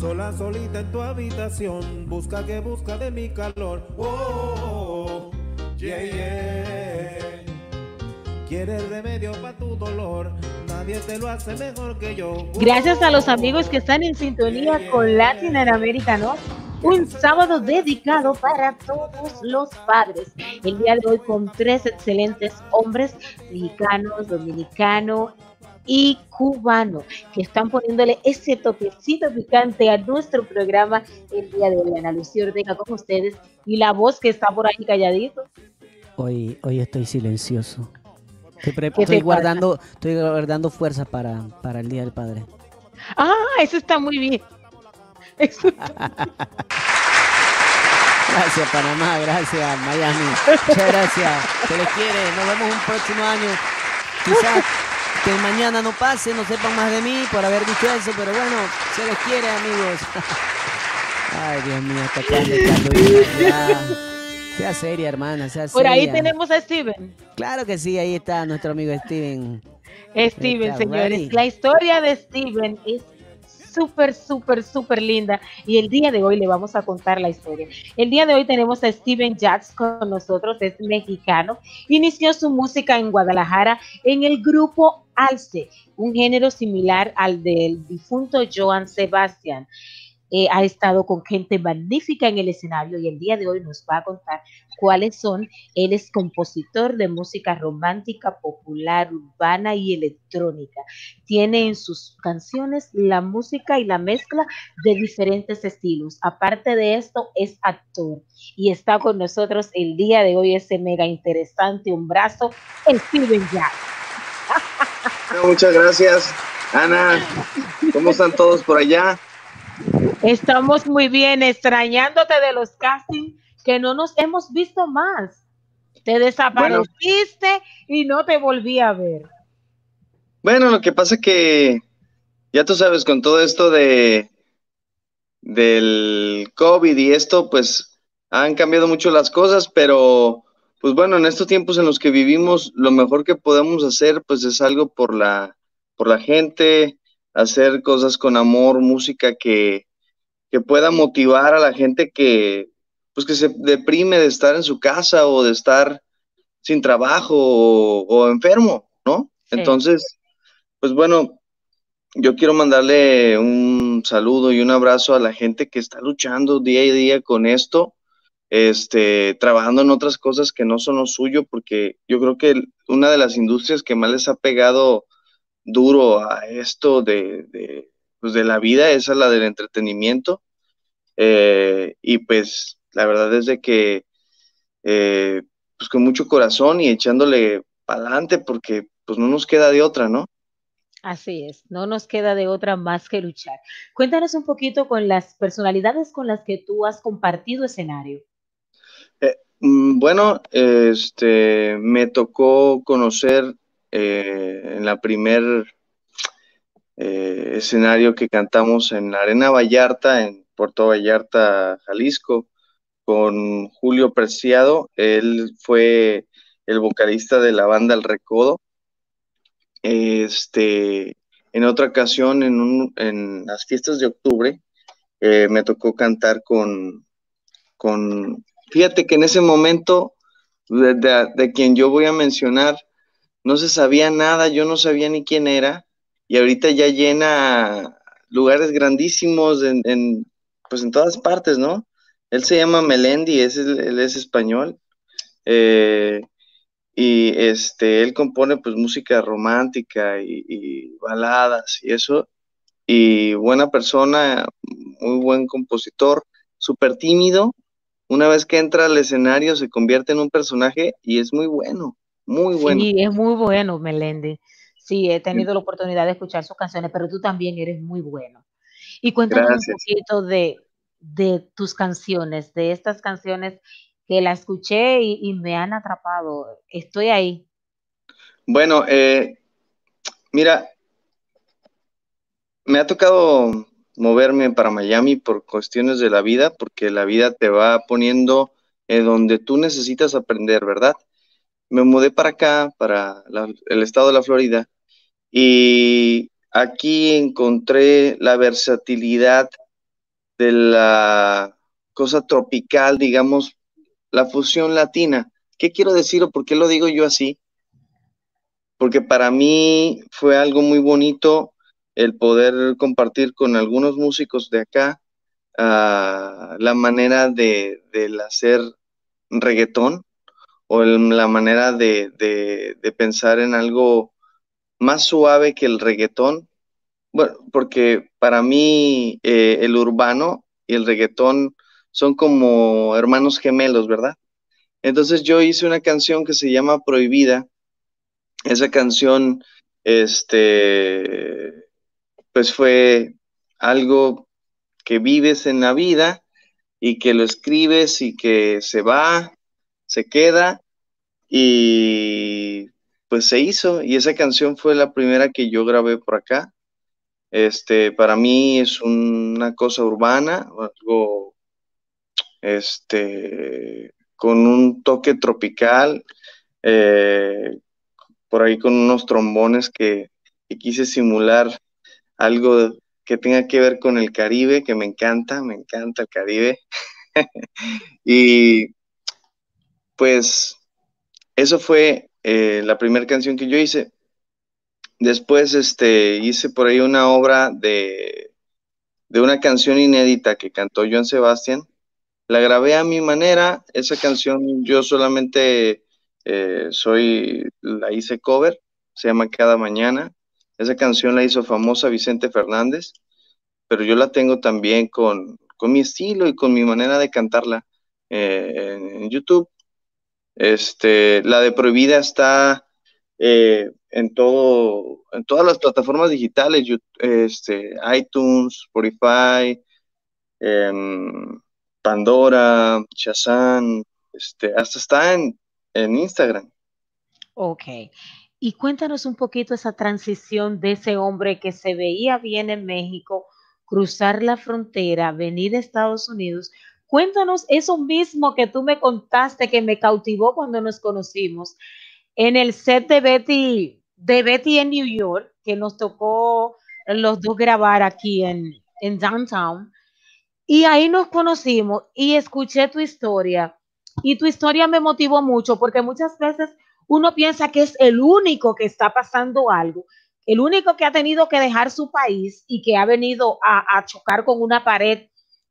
Sola, solita en tu habitación, busca que busca de mi calor. Oh, oh, oh, yeah, yeah. Quieres remedio para tu dolor, nadie te lo hace mejor que yo. Gracias a los amigos que están en sintonía con Latin America, ¿no? Un sábado dedicado para todos los padres. El día de hoy con tres excelentes hombres, mexicanos, dominicano y cubano, que están poniéndole ese toquecito picante a nuestro programa el día de hoy. Ana Lucía Ortega con ustedes y la voz que está por ahí calladito. Hoy, hoy estoy silencioso. Estoy, guardando, estoy guardando fuerza para, para el Día del Padre. Ah, eso está muy bien. Eso Gracias Panamá, gracias Miami. Muchas gracias. Se les quiere. Nos vemos un próximo año. Quizás que mañana no pase, no sepan más de mí por haber dicho eso, pero bueno, se les quiere, amigos. Ay, Dios mío, hasta Carolina? Ya. Sea seria, hermana, sea Por ahí tenemos a Steven. Claro que sí, ahí está nuestro amigo Steven. Steven, Está señores. La historia de Steven es súper, súper, súper linda y el día de hoy le vamos a contar la historia. El día de hoy tenemos a Steven Jacks con nosotros, es mexicano. Inició su música en Guadalajara en el grupo Alce, un género similar al del difunto Joan Sebastián. Eh, ha estado con gente magnífica en el escenario y el día de hoy nos va a contar cuáles son. Él es compositor de música romántica, popular, urbana y electrónica. Tiene en sus canciones la música y la mezcla de diferentes estilos. Aparte de esto, es actor y está con nosotros el día de hoy ese mega interesante un brazo, Steven Jack. No, Muchas gracias, Ana. ¿Cómo están todos por allá? Estamos muy bien, extrañándote de los castings que no nos hemos visto más. Te desapareciste y no te volví a ver. Bueno, lo que pasa que ya tú sabes, con todo esto de del COVID y esto, pues han cambiado mucho las cosas, pero pues bueno, en estos tiempos en los que vivimos, lo mejor que podemos hacer, pues es algo por la por la gente, hacer cosas con amor, música que que pueda motivar a la gente que pues que se deprime de estar en su casa o de estar sin trabajo o, o enfermo, ¿no? Sí. Entonces, pues bueno, yo quiero mandarle un saludo y un abrazo a la gente que está luchando día y día con esto, este, trabajando en otras cosas que no son lo suyo, porque yo creo que una de las industrias que más les ha pegado duro a esto de, de, pues de la vida es a la del entretenimiento. Eh, y pues la verdad es de que eh, pues con mucho corazón y echándole para adelante porque pues no nos queda de otra, ¿no? Así es, no nos queda de otra más que luchar. Cuéntanos un poquito con las personalidades con las que tú has compartido escenario. Mm, Bueno, este, me tocó conocer eh, en la primer eh, escenario que cantamos en la Arena Vallarta, en Puerto Vallarta, Jalisco, con Julio Preciado. Él fue el vocalista de la banda El Recodo. este, en otra ocasión, en, un- en las fiestas de octubre, eh, me tocó cantar con, con, fíjate que en ese momento, de, de- quien yo voy a mencionar, no se sabía nada, yo no sabía ni quién era, y ahorita ya llena lugares grandísimos en, en, pues en todas partes, ¿no? Él se llama Melendi, es, él es español, eh, y este, él compone pues música romántica y, y baladas y eso, y buena persona, muy buen compositor, súper tímido, una vez que entra al escenario se convierte en un personaje y es muy bueno, muy bueno. Sí, es muy bueno, Meléndez. Sí, he tenido la oportunidad de escuchar sus canciones, pero tú también eres muy bueno. Y cuéntanos un poquito de, de tus canciones, de estas canciones que la escuché y, y me han atrapado. Estoy ahí. Bueno, eh, mira, me ha tocado moverme para Miami por cuestiones de la vida, porque la vida te va poniendo en donde tú necesitas aprender, ¿verdad? Me mudé para acá, para la- el estado de la Florida, y aquí encontré la versatilidad de la cosa tropical, digamos, la fusión latina. ¿Qué quiero decir o por qué lo digo yo así? Porque para mí fue algo muy bonito el poder compartir con algunos músicos de acá ah, la manera de, hacer reggaetón o la manera de, de- de pensar en algo más suave que el reggaetón. Bueno, porque para mí eh, el urbano y el reggaetón son como hermanos gemelos, ¿verdad? Entonces yo hice una canción que se llama Prohibida. Esa canción, este, pues fue algo que vives en la vida y que lo escribes y que se va, se queda y pues se hizo. Y esa canción fue la primera que yo grabé por acá. Este, para mí es una cosa urbana, algo, este, con un toque tropical, eh, por ahí con unos trombones que, que quise simular algo que tenga que ver con el Caribe, que me encanta, me encanta el Caribe. Y pues eso fue eh, la primera canción que yo hice. Después este, hice por ahí una obra de, de una canción inédita que cantó Joan Sebastián. La grabé a mi manera. Esa canción yo solamente eh, soy, la hice cover, se llama Cada Mañana. Esa canción la hizo famosa Vicente Fernández, pero yo la tengo también con, con mi estilo y con mi manera de cantarla eh, en, YouTube. Este, la de Prohibida está eh, en todo, en todas las plataformas digitales, este, iTunes, Spotify, em, Pandora, Shazam, este, hasta está en, en Instagram. Ok. Y cuéntanos un poquito esa transición de ese hombre que se veía bien en México, cruzar la frontera, venir a Estados Unidos. Cuéntanos eso mismo que tú me contaste que me cautivó cuando nos conocimos en el set de Betty, de Betty en New York, que nos tocó los dos grabar aquí en, en Downtown. Y ahí nos conocimos y escuché tu historia. Y tu historia me motivó mucho porque muchas veces uno piensa que es el único que está pasando algo, el único que ha tenido que dejar su país y que ha venido a, chocar con una pared,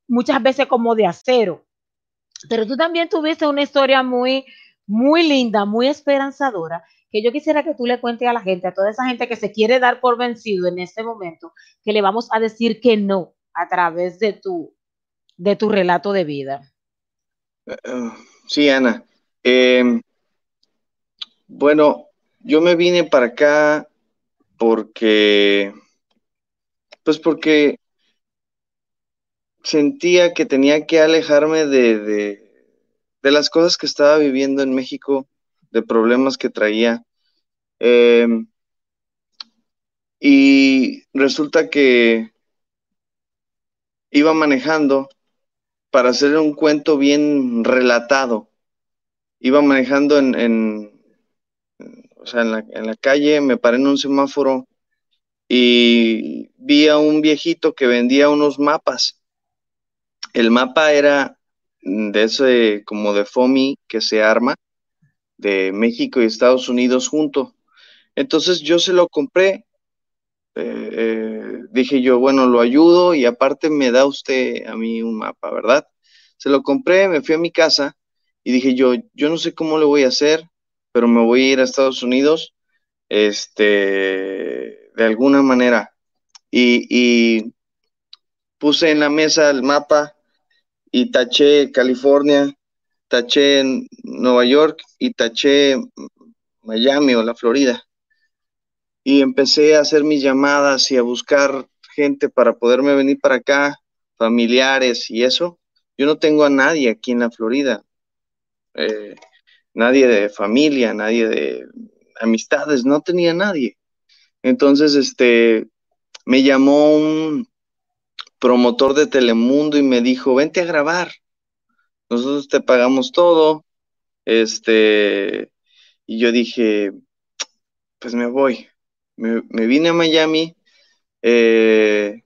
muchas veces como de acero. Pero tú también tuviste una historia muy, muy linda, muy esperanzadora, que yo quisiera que tú le cuentes a la gente, a toda esa gente que se quiere dar por vencido en este momento, que le vamos a decir que no a través de tu, de tu relato de vida. Uh, sí, Ana. Em, bueno, yo me vine para acá porque, pues porque sentía que tenía que alejarme de, de, las cosas que estaba viviendo en México, de problemas que traía. Em, y resulta que iba manejando para hacer un cuento bien relatado. Iba manejando en, en, o sea, en la, en la calle, me paré en un semáforo y vi a un viejito que vendía unos mapas. El mapa era de ese, como de FOMI que se arma de México y Estados Unidos junto. Entonces yo se lo compré. eh, eh, dije yo, bueno, lo ayudo y aparte me da usted a mí un mapa, ¿verdad? Se lo compré, me fui a mi casa y dije yo, yo no sé cómo le voy a hacer, pero me voy a ir a Estados Unidos, este, de alguna manera. Y, puse en la mesa el mapa y taché California, taché Nueva York y taché Miami o la Florida. Y empecé a hacer mis llamadas y a buscar gente para poderme venir para acá, familiares y eso. Yo no tengo a nadie aquí en la Florida, eh, nadie de familia, nadie de amistades, no tenía nadie. Entonces, este, me llamó un promotor de Telemundo y me dijo, vente a grabar, nosotros te pagamos todo, este, y yo dije, pues me voy. Me, vine a Miami, eh,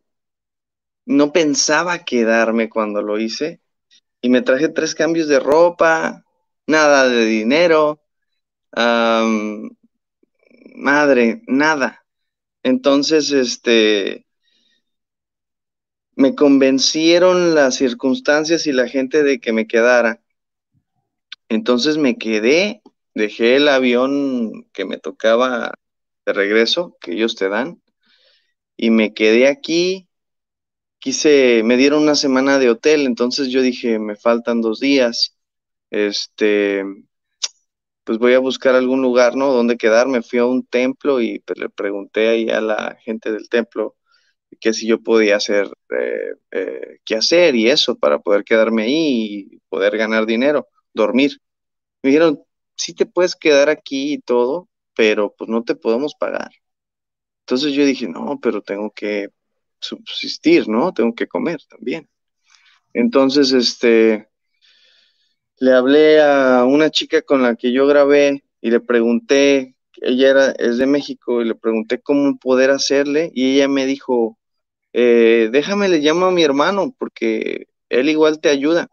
no pensaba quedarme cuando lo hice y me traje tres cambios de ropa, nada de dinero, madre, nada. Entonces, este, me convencieron las circunstancias y la gente de que me quedara. Entonces me quedé, dejé el avión que me tocaba de regreso, que ellos te dan, y me quedé aquí. Quise, me dieron una semana de hotel, entonces yo dije, me faltan dos días. Este, pues voy a buscar algún lugar, ¿no? Donde quedarme. Fui a un templo y pues, le pregunté ahí a la gente del templo que si yo podía hacer, eh, eh, qué hacer y eso para poder quedarme ahí y poder ganar dinero, dormir. Me dijeron, sí te puedes quedar aquí y todo, pero pues no te podemos pagar. Entonces yo dije, no, pero tengo que subsistir, ¿no? Tengo que comer también. Entonces, este, le hablé a una chica con la que yo grabé y le pregunté, ella era, es de México, y le pregunté cómo poder hacerle y ella me dijo, eh, déjame le llamo a mi hermano porque él igual te ayuda.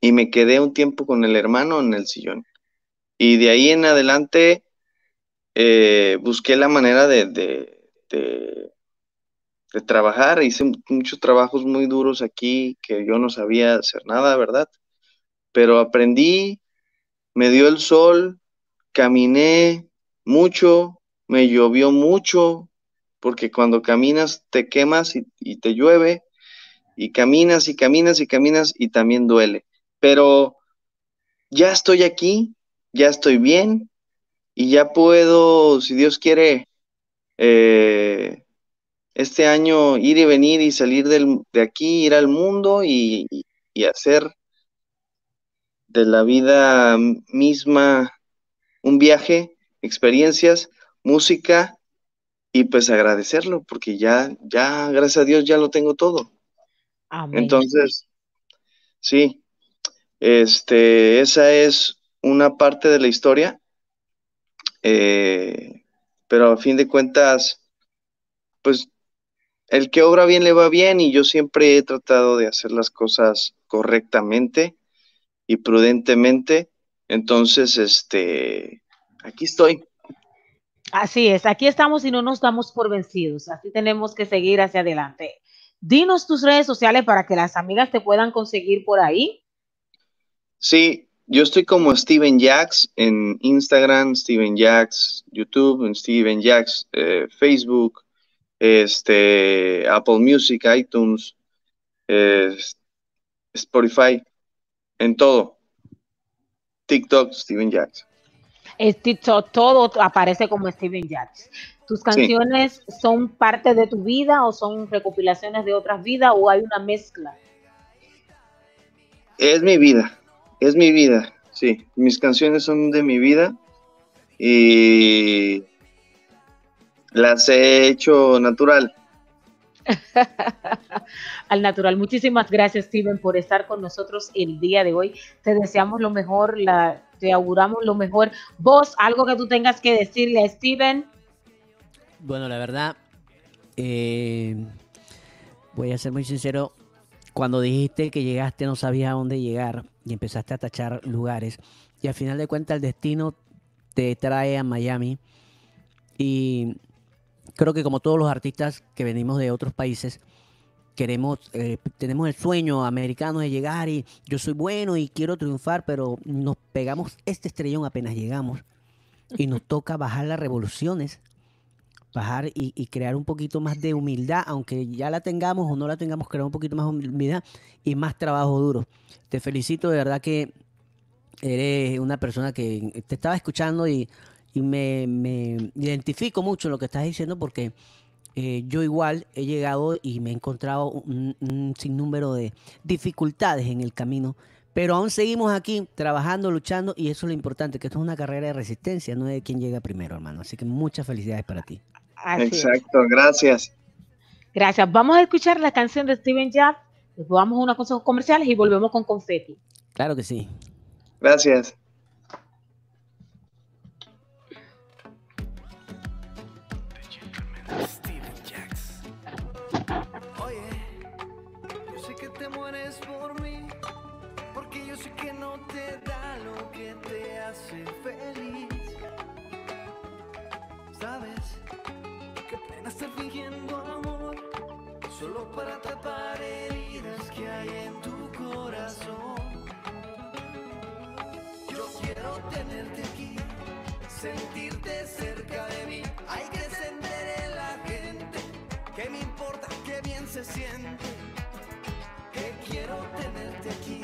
Y me quedé un tiempo con el hermano en el sillón. Y de ahí en adelante eh, busqué la manera de, de, de, de trabajar. Hice muchos trabajos muy duros aquí que yo no sabía hacer nada, ¿verdad? Pero aprendí, me dio el sol, caminé mucho, me llovió mucho, porque cuando caminas te quemas y, te llueve, y caminas y caminas y caminas y también duele. Pero ya estoy aquí, ya estoy bien y ya puedo, si Dios quiere, eh, este año ir y venir y salir del- de aquí, ir al mundo y- y hacer de la vida misma un viaje, experiencias, música y pues agradecerlo porque ya, ya, gracias a Dios ya lo tengo todo. Amén. Entonces, sí, este, esa es una parte de la historia, eh, pero a fin de cuentas, pues el que obra bien le va bien y yo siempre he tratado de hacer las cosas correctamente y prudentemente. Entonces, este, aquí estoy. Así es, aquí estamos y no nos damos por vencidos, así tenemos que seguir hacia adelante. Dinos tus redes sociales para que las amigas te puedan conseguir por ahí. Sí, yo estoy como Steven Jacks en Instagram, Steven Jacks, YouTube, en Steven Jacks, eh, Facebook, este, Apple Music, iTunes, eh, Spotify, en todo. TikTok, Steven Jacks. Es TikTok, todo aparece como Steven Jacks. ¿Tus canciones son parte de tu vida o son recopilaciones de otras vidas o hay una mezcla? Es mi vida, es mi vida, sí. Mis canciones son de mi vida y las he hecho natural. Al natural. Muchísimas gracias, Steven, por estar con nosotros el día de hoy. Te deseamos lo mejor, la, te auguramos lo mejor. Vos, algo que tú tengas que decirle a Steven. Bueno, la verdad, eh, voy a ser muy sincero. Cuando dijiste que llegaste no sabías a dónde llegar y empezaste a tachar lugares y al final de cuentas el destino te trae a Miami y creo que como todos los artistas que venimos de otros países queremos eh, tenemos el sueño americano de llegar y yo soy bueno y quiero triunfar pero nos pegamos este estrellón apenas llegamos y nos toca bajar las revoluciones bajar y, y crear un poquito más de humildad, aunque ya la tengamos o no la tengamos, crear un poquito más de humildad y más trabajo duro. Te felicito, de verdad que eres una persona que te estaba escuchando y, y me, me identifico mucho en lo que estás diciendo porque eh, yo igual he llegado y me he encontrado un, un sinnúmero de dificultades en el camino, pero aún seguimos aquí trabajando, luchando y eso es lo importante, que esto es una carrera de resistencia, no de quién llega primero, hermano. Así que muchas felicidades para ti. Así es. Exacto, gracias. Gracias. Vamos a escuchar la canción de Steven Jobs. Después vamos a unos consejos comerciales y volvemos con confeti. Claro que sí. Gracias. Te da lo que te hace feliz. ¿Sabes? Qué pena estar fingiendo amor, solo para tapar heridas que hay en tu corazón. Yo quiero tenerte aquí, sentirte cerca de mí. Hay que encender en la gente, que me importa que bien se siente. Que quiero tenerte aquí,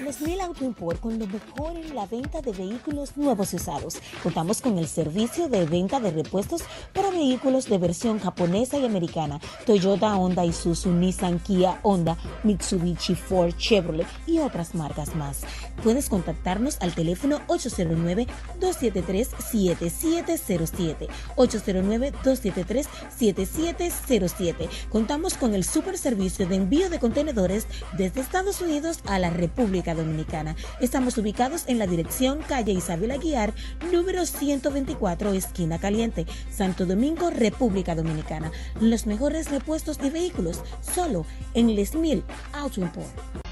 Los Mil Auto Import con lo mejor en la venta de vehículos nuevos y usados. Contamos con el servicio de venta de repuestos para vehículos de versión japonesa y americana. Toyota, Honda, Isuzu, Nissan, Kia, Honda, Mitsubishi, Ford, Chevrolet y otras marcas más. Puedes contactarnos al teléfono 809-273-7707. 809-273-7707. Contamos con el super servicio de envío de contenedores desde Estados Unidos a la República Dominicana. Estamos ubicados en la dirección calle Isabel Aguiar, número 124, esquina caliente, Santo Domingo, República Dominicana. Los mejores repuestos de vehículos, solo en Les Mil Auto Import.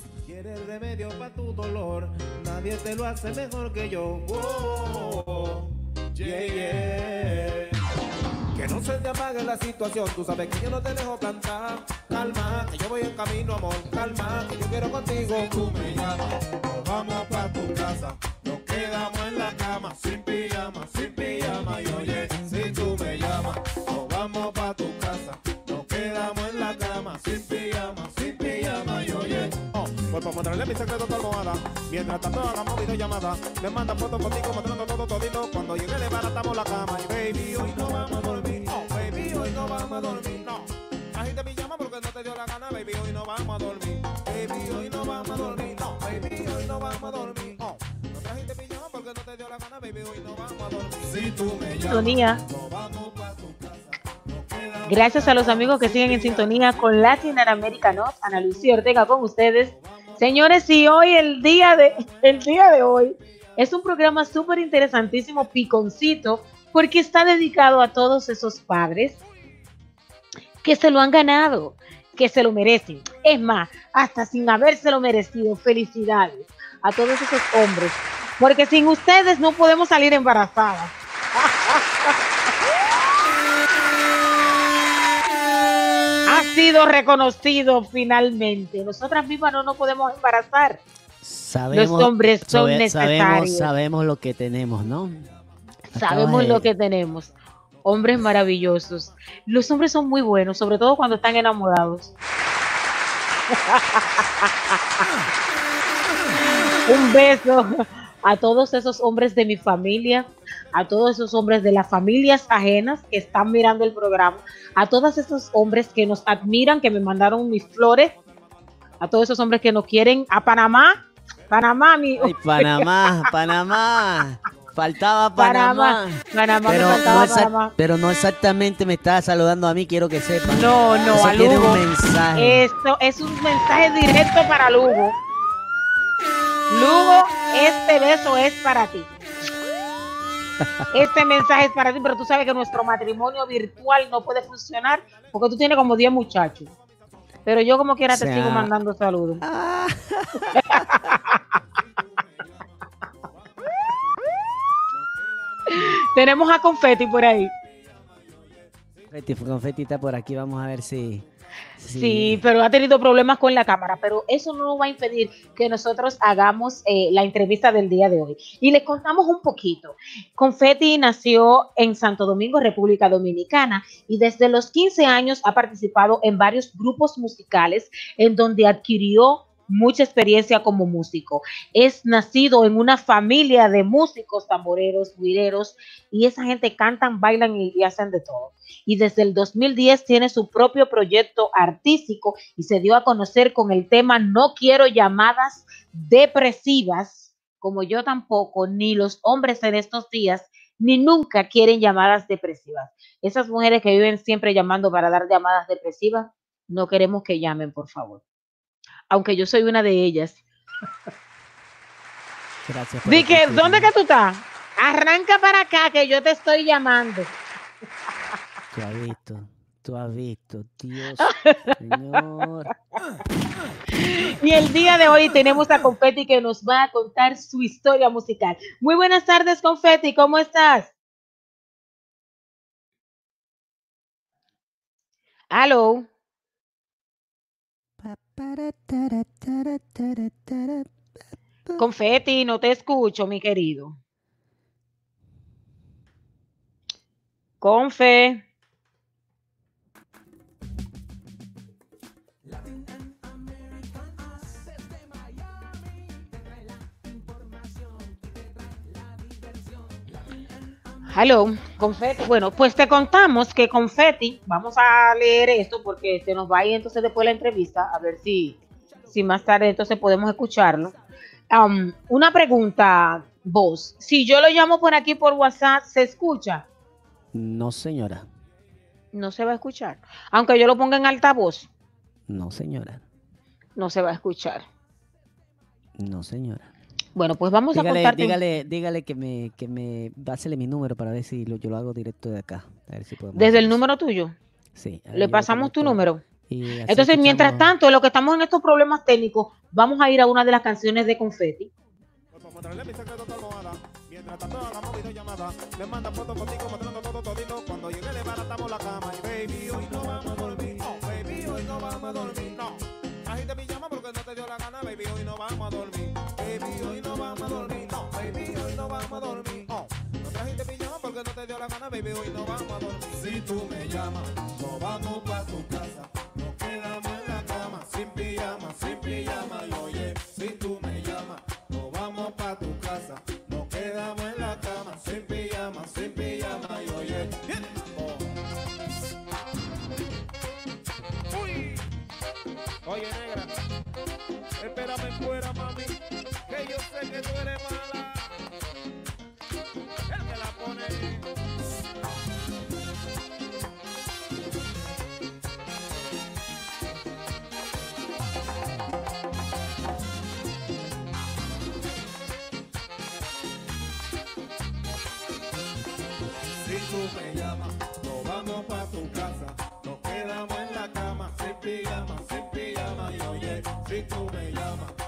Quieres remedio para tu dolor, nadie te lo hace mejor que yo. Oh, yeah, yeah. Que no se te apague la situación, tú sabes que yo no te dejo plantar. Calma, que yo voy en camino, amor. Calma, que yo quiero contigo. Tú me llamas, nos vamos pa' tu casa. Nos quedamos en la cama, sin pijama, sin pijama. Y oye, oh, para mostrarle mi secreto a tu almohada. Mientras tanto hagamos videollamada. Le manda fotos contigo, mostrando todo todito. Cuando llegue le baratamos la cama. Y baby, hoy no vamos a dormir. Oh, baby, hoy no vamos a dormir. No. Trajiste mi llama porque no te dio la gana, baby, hoy no vamos a dormir. Baby, hoy no vamos a dormir. No, baby, hoy no vamos a dormir. No. No trajiste mi llama porque no te dio la gana, baby, hoy no vamos a dormir. Si tú me llamas, Sintonía. nos vamos pa' tu casa. Nos quedamos Gracias a los amigos que siguen en sintonía con Latin America Not, Ana Lucía Ortega con ustedes. Señores, y hoy el día de el día de hoy es un programa súper interesantísimo, piconcito, porque está dedicado a todos esos padres que se lo han ganado, que se lo merecen. Es más, hasta sin habérselo merecido, felicidades a todos esos hombres, porque sin ustedes no podemos salir embarazadas. ha sido reconocido finalmente. Nosotras mismas no nos podemos embarazar. Sabemos, Los hombres son sabe- necesarios. sabemos lo que tenemos, ¿no? Sabemos de- lo que tenemos. Hombres maravillosos. Los hombres son muy buenos, sobre todo cuando están enamorados. Un beso a todos esos hombres de mi familia, a todos esos hombres de las familias ajenas que están mirando el programa, a todos esos hombres que nos admiran, que me mandaron mis flores, a todos esos hombres que nos quieren, a Panamá, Panamá, mi, Ay, Panamá, Panamá. Faltaba Panamá. Panamá, Panamá, Pero faltaba no, Panamá. pero no exactamente me estaba saludando a mí, quiero que sepan. No, no, Eso a Lugo. un mensaje. Esto es un mensaje directo para Lugo. Lugo, este beso es para ti. Este mensaje es para ti, pero tú sabes que nuestro matrimonio virtual no puede funcionar porque tú tienes como 10 muchachos. Pero yo como quiera O te sigo mandando saludos. Ah. Tenemos a Confetti por ahí. Confeti, confeti está por aquí, vamos a ver si. Sí, pero ha tenido problemas con la cámara, pero eso no va a impedir que nosotros hagamos eh, la entrevista del día de hoy. Y les contamos un poquito. Confetti nació en Santo Domingo, República Dominicana, y desde los 15 años ha participado en varios grupos musicales en donde adquirió mucha experiencia como músico. Es nacido en una familia de músicos, tamboreros, guireros, y esa gente cantan, bailan y- y hacen de todo y desde el 2010 tiene su propio proyecto artístico y se dio a conocer con el tema No quiero llamadas depresivas, como yo tampoco, ni los hombres en estos días, ni nunca quieren llamadas depresivas. Esas mujeres que viven siempre llamando para dar llamadas depresivas, no queremos que llamen, por favor. Aunque yo soy una de ellas. Gracias. por Di el que, testimonio. ¿dónde que tú estás? Arranca para acá que yo te estoy llamando. Tú has visto, tú has visto, Dios, Señor. Y el día de hoy tenemos a Confetti que nos va a contar su historia musical. Muy buenas tardes, Confetti, ¿cómo estás? Aló. Confetti, no te escucho, mi querido. Confe. Hello, Confetti. Bueno, pues te contamos que Confetti, vamos a leer esto porque se nos va a ir entonces después de la entrevista, a ver si, si más tarde entonces podemos escucharlo. Um, una pregunta, vos. Si yo lo llamo por aquí por WhatsApp, ¿se escucha? No, señora. No se va a escuchar. Aunque yo lo ponga en altavoz, No, señora. no se va a escuchar. No, señora. Bueno, pues vamos a Dígale, contarte. dígale, dígale que me, que me, dásele mi número para ver si lo, yo lo hago directo de acá. A ver si podemos Desde el número tuyo. Sí. Le pasamos tu número. Entonces, mientras tanto, en lo que estamos en estos problemas técnicos, vamos a ir a una de las canciones de Confetti. Pues para mostrarle mi secreto a tu almohada. Mientras tanto hagamos videollamada. Me manda fotos contigo mostrando todo todito. Cuando llegue le baratamos la cama. Y baby, hoy no vamos a dormir. No, baby, hoy no vamos a dormir. No. Pijama porque no te dio la gana, baby, hoy no vamos a dormir. Baby, hoy no vamos a dormir. No, baby, hoy no vamos a dormir. No. No trajiste pijama porque no te dio la gana, baby, hoy no vamos a dormir. Si tú me llamas, no vamos pa' tu casa. Nos quedamos en la cama, sin pijama, sin pijama. Y oye, si tú me llamas, no vamos pa' tu casa. Nos quedamos en la cama, sin pijama, sin pijama. Y oye. Oh. Uy. Oye, cama, sin pijama, sin pijama. Y oye, si tú me llamas,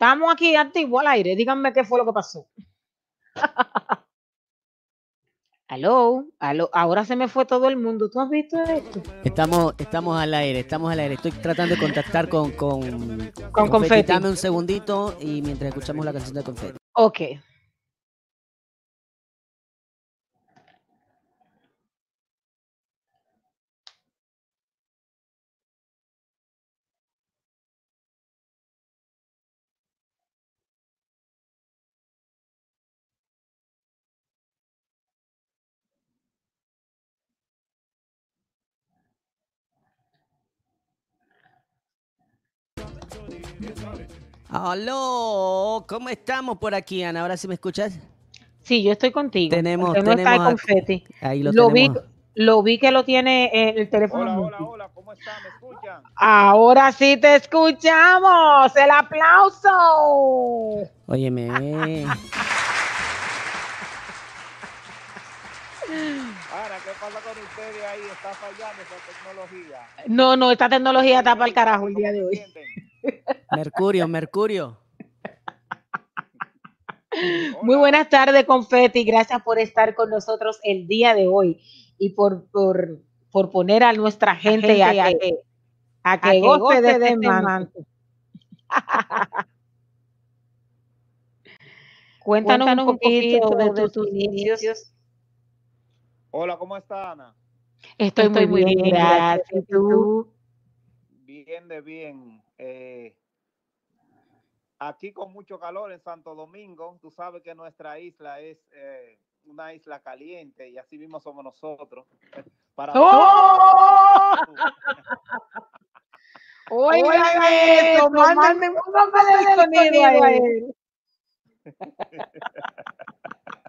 Estamos aquí activos al aire. Díganme qué fue lo que pasó. Aló, aló, ahora se me fue todo el mundo. ¿Tú has visto esto? Estamos, estamos al aire, estamos al aire. Estoy tratando de contactar con, con, Con Confetti. Dame un segundito y mientras escuchamos la canción de Confetti. Ok. Aló, ¿cómo estamos por aquí, Ana? ¿Ahora sí me escuchas? Sí, yo estoy contigo. Tenemos, está tenemos el confeti. Ahí lo, Lo vi, lo vi que lo tiene eh, el teléfono. Hola, hola, hola, ¿cómo están? ¿Me escuchan? Ahora sí te escuchamos. El aplauso. Óyeme. Ana, ¿qué pasa con ustedes ahí? ¿Está fallando esa tecnología? No, no, esta tecnología está para el carajo el día de hoy. Mercurio, Mercurio. Muy buenas tardes, Confetti. Gracias por estar con nosotros el día de hoy y por, por, por poner a nuestra gente, a, que, a que goce de este manto. Cuéntanos, un poquito, de, tus, inicios. Hola, ¿cómo está Ana? Estoy, muy bien, gracias. ¿Y tú? Bien de bien. Eh, aquí con mucho calor en Santo Domingo. Tú sabes que nuestra isla es eh, una isla caliente y así mismo somos nosotros. Para ¡Oh! Oigan eso, mándenme un sonido a él.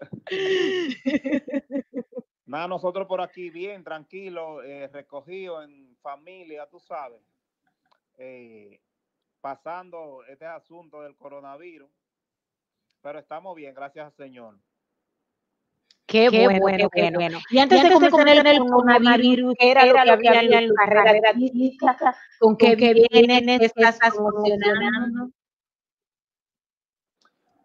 Nada, nosotros por aquí bien, tranquilo, eh, recogido en familia, tú sabes, eh, pasando este asunto del coronavirus, pero estamos bien, gracias al Señor. Qué, Qué bueno, bueno, qué bueno. bueno. Y antes, Y de antes de comenzar comenzar el el coronavirus, ¿qué era, lo que había en la carrera artística? ¿Con qué vienes? ¿Qué ¿Qué estás?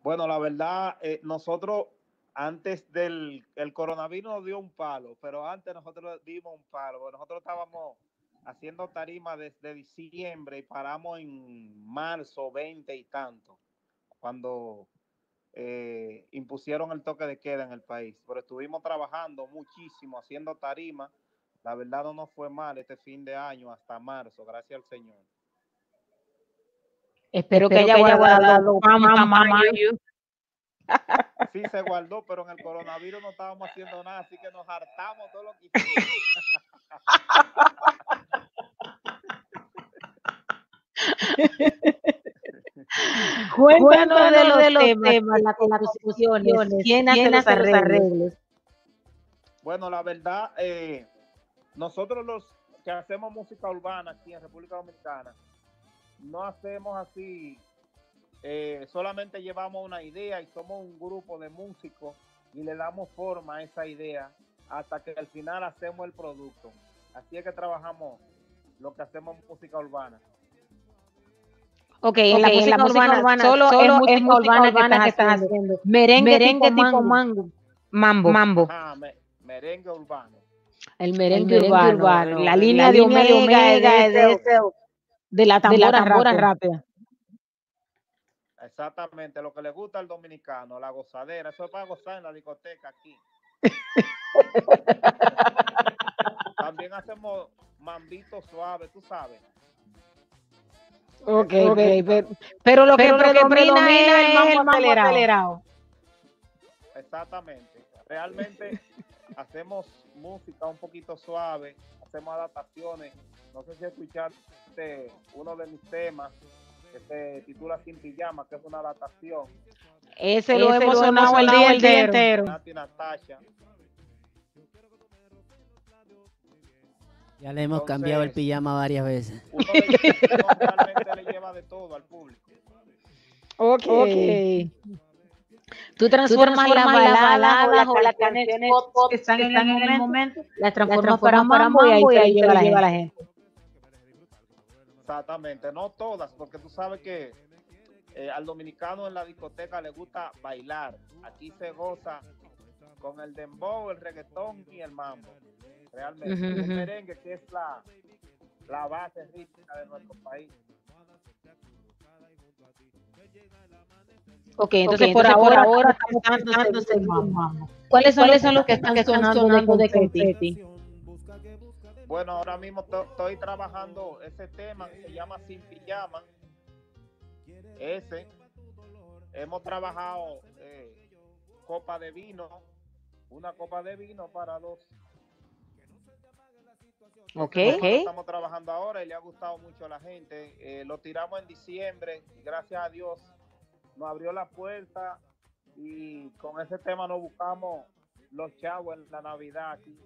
Bueno, la verdad, eh, nosotros antes del el coronavirus nos dio un palo, pero antes nosotros dimos un palo. Nosotros estábamos haciendo tarima desde diciembre y paramos en marzo 20 y tanto, cuando eh, impusieron el toque de queda en el país. Pero estuvimos trabajando muchísimo, haciendo tarima. La verdad no nos fue mal este fin de año hasta marzo, gracias al Señor. Espero, que haya guardado fama, mayo. Sí se guardó, pero en el coronavirus no estábamos haciendo nada, así que nos hartamos todo lo que hicimos. Cuéntanos de los, de los temas, las composiciones, quién hace los arreglos. Bueno, la verdad, eh, nosotros los que hacemos música urbana aquí en República Dominicana, no hacemos así, eh, solamente llevamos una idea y somos un grupo de músicos y le damos forma a esa idea hasta que al final hacemos el producto. Así es que trabajamos lo que hacemos música urbana. Ok, en la música, urbana, solo, es música urbana, que, estás haciendo. Merengue, tipo, mango. Mambo. Mambo. Ah, me- merengue urbano. El merengue, urbano, La línea, de Omega, es de, de- de la tambora, rápida. Exactamente, lo que le gusta al dominicano, la gozadera, eso es para gozar en la discoteca aquí. También hacemos mambito suave, tú sabes. Ok, ok, pero, pero lo que Pero lo que predomina, predomina es el mambo acelerado. Exactamente. Realmente hacemos música un poquito suave, hacemos adaptaciones. No sé si escuchaste uno de mis temas que se titula Sin Pijama, que es una adaptación. Ese lo hemos sonado el día entero. Nati Natasha. Ya le hemos cambiado el pijama varias veces. Uno, le- uno realmente le lleva de todo al público. Ok. Tú transformas, las baladas o las canciones pop que están, en, el momento, las transformas para mambo y ahí te lo lleva la gente. Exactamente, no todas, porque tú sabes que eh, al dominicano en la discoteca le gusta bailar. Aquí se goza con el dembow, el reggaetón y el mambo. Realmente, Ujú, el merengue que es la, la base rítmica de nuestro país. Ok, entonces, por, ahora, ahora estamos cantándose el mambo. ¿Cuáles son, ¿Cuáles son los que están sonando de confeti? Bueno, ahora mismo to- estoy trabajando ese tema que se llama Sin Pijama. Ese. Hemos trabajado eh, copa de vino, una copa de vino para dos. Ok, Ese ok. lo Estamos trabajando ahora y le ha gustado mucho a la gente. Eh, lo tiramos en diciembre y gracias a Dios nos abrió la puerta y con ese tema nos buscamos los chavos en la Navidad aquí.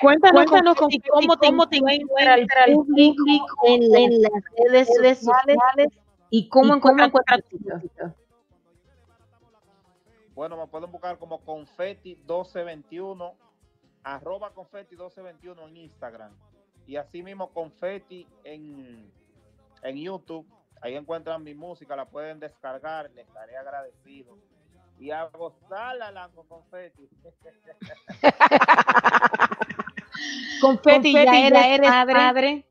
Cuéntanos, Cuéntanos con, cómo, te, cómo te encuentra el público en, en las redes sociales y cómo encuentran tu música. Bueno, me pueden buscar como Confetti 1221, arroba Confetti 1221 en Instagram. Y así mismo Confetti en, en YouTube. Ahí encuentran mi música, la pueden descargar, les estaré agradecido. Y a gozarla, Lango Confetti. Confetti, ya Confetti, eres, ya eres padre.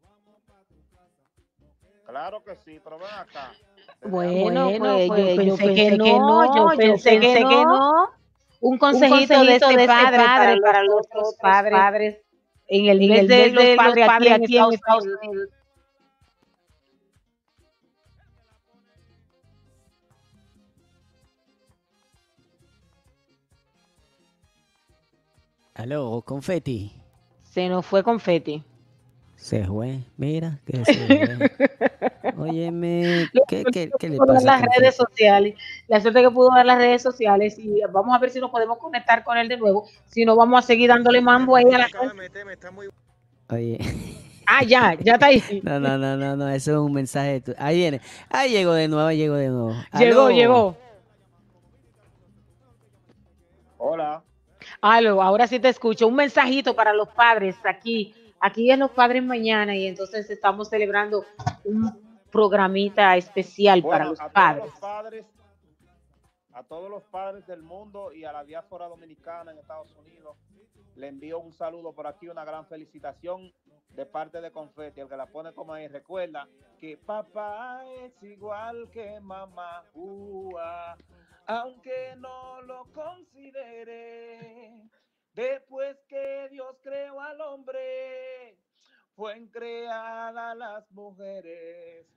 Claro que sí, pero ven acá. Bueno, Bueno, pues, pues, yo yo pensé que no, yo pensé que no. Un consejito, de este padre, para, para los padres, en el mes de, los padres aquí, aquí en Estados Unidos. Aló, confeti. Se nos fue confeti. Se fue, mira, que se fue. Óyeme, ¿qué, qué, qué le pasa? las redes sociales, la suerte que pudo ver las redes sociales y vamos a ver si nos podemos conectar con él de nuevo, si no vamos a seguir dándole mambo ahí a la Oye. Ah, ya, ya está ahí. No, no, no, no, no, eso es un mensaje. de tu- Ahí viene. Ahí llegó de nuevo, llegó de nuevo. Llegó, Aló. llegó. Hola. Aló, ahora sí te escucho. Un mensajito para los padres aquí. Aquí es los padres mañana y entonces estamos celebrando un programita especial para los a todos padres. los padres, a todos los padres del mundo y a la diáspora dominicana en Estados Unidos, le envío un saludo por aquí, una gran felicitación de parte de Confetti, el que la pone como ahí. Recuerda que papá es igual que mamá, aunque no lo considere. Después que Dios creó al hombre, fueron creadas las mujeres.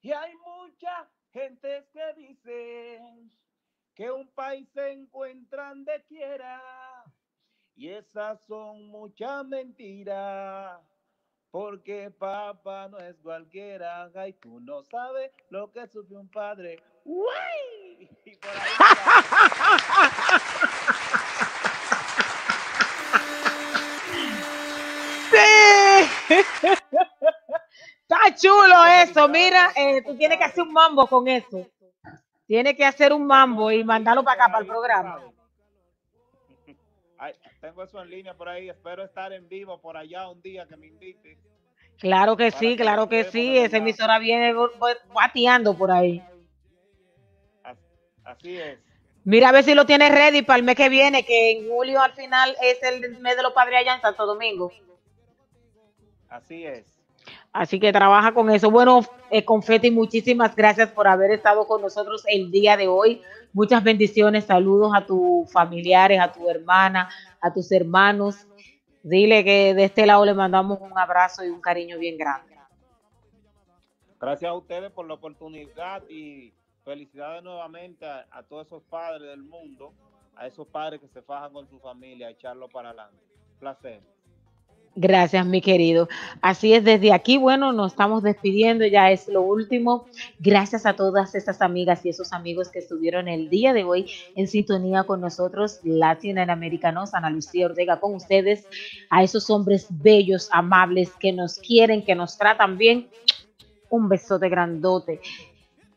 Y hay mucha gente que dice que un país se encuentra donde quiera. Y esas son muchas mentiras. Porque papá no es cualquiera. Ay, tú no sabes lo que sufre un padre. ¡Uy! Y por ahí Sí. Está chulo eso, mira, eh, tú tienes que hacer un mambo con eso. Tienes que hacer un mambo y mandarlo para acá, para el programa. Ay, tengo eso en línea por ahí. Espero estar en vivo por allá un día que me invite. Claro que sí, claro que sí. Esa emisora viene bu- bateando por ahí. As- Así es. Mira a ver si lo tienes ready para el mes que viene, que en julio al final es el mes de los padres allá en Santo Domingo. Así es. Así que trabaja con eso. Bueno, eh, Confeti, muchísimas gracias por haber estado con nosotros el día de hoy. Muchas bendiciones, saludos a tus familiares, a tu hermana, a tus hermanos. Dile que de este lado le mandamos un abrazo y un cariño bien grande. Gracias a ustedes por la oportunidad y felicidades nuevamente a, a todos esos padres del mundo, a esos padres que se fajan con su familia, a echarlo para adelante. Placer. Gracias, mi querido. Así es, desde aquí, bueno, nos estamos despidiendo, ya es lo último. Gracias a todas esas amigas y esos amigos que estuvieron el día de hoy en sintonía con nosotros, latinoamericanos, Ana Lucía Ortega con ustedes, a esos hombres bellos, amables, que nos quieren, que nos tratan bien. Un besote grandote.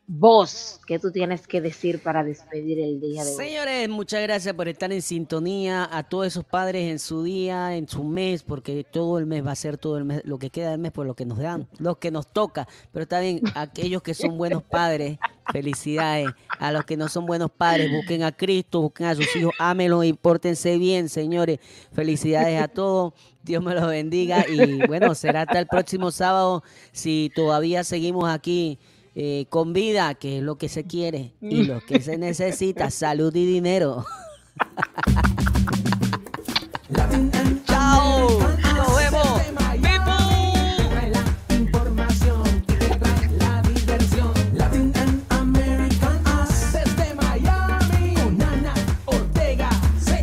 Vos, ¿qué tú tienes que decir para despedir el día de hoy? Señores, muchas gracias por estar en sintonía. A todos esos padres en su día, en su mes, porque todo el mes va a ser todo el mes, lo que queda del mes por lo que nos dan, lo que nos toca. Pero está bien, aquellos que son buenos padres, felicidades. A los que no son buenos padres, busquen a Cristo, busquen a sus hijos, ámenlos y pórtense bien, señores. Felicidades a todos. Dios me los bendiga. Y bueno, será hasta el próximo sábado si todavía seguimos aquí. Eh, con vida, que es lo que se quiere y lo que se necesita, salud y dinero. Chao, nos vemos. trae la información y te trae la diversión. Latin and American Us desde Miami. Con Ana Ortega, sí,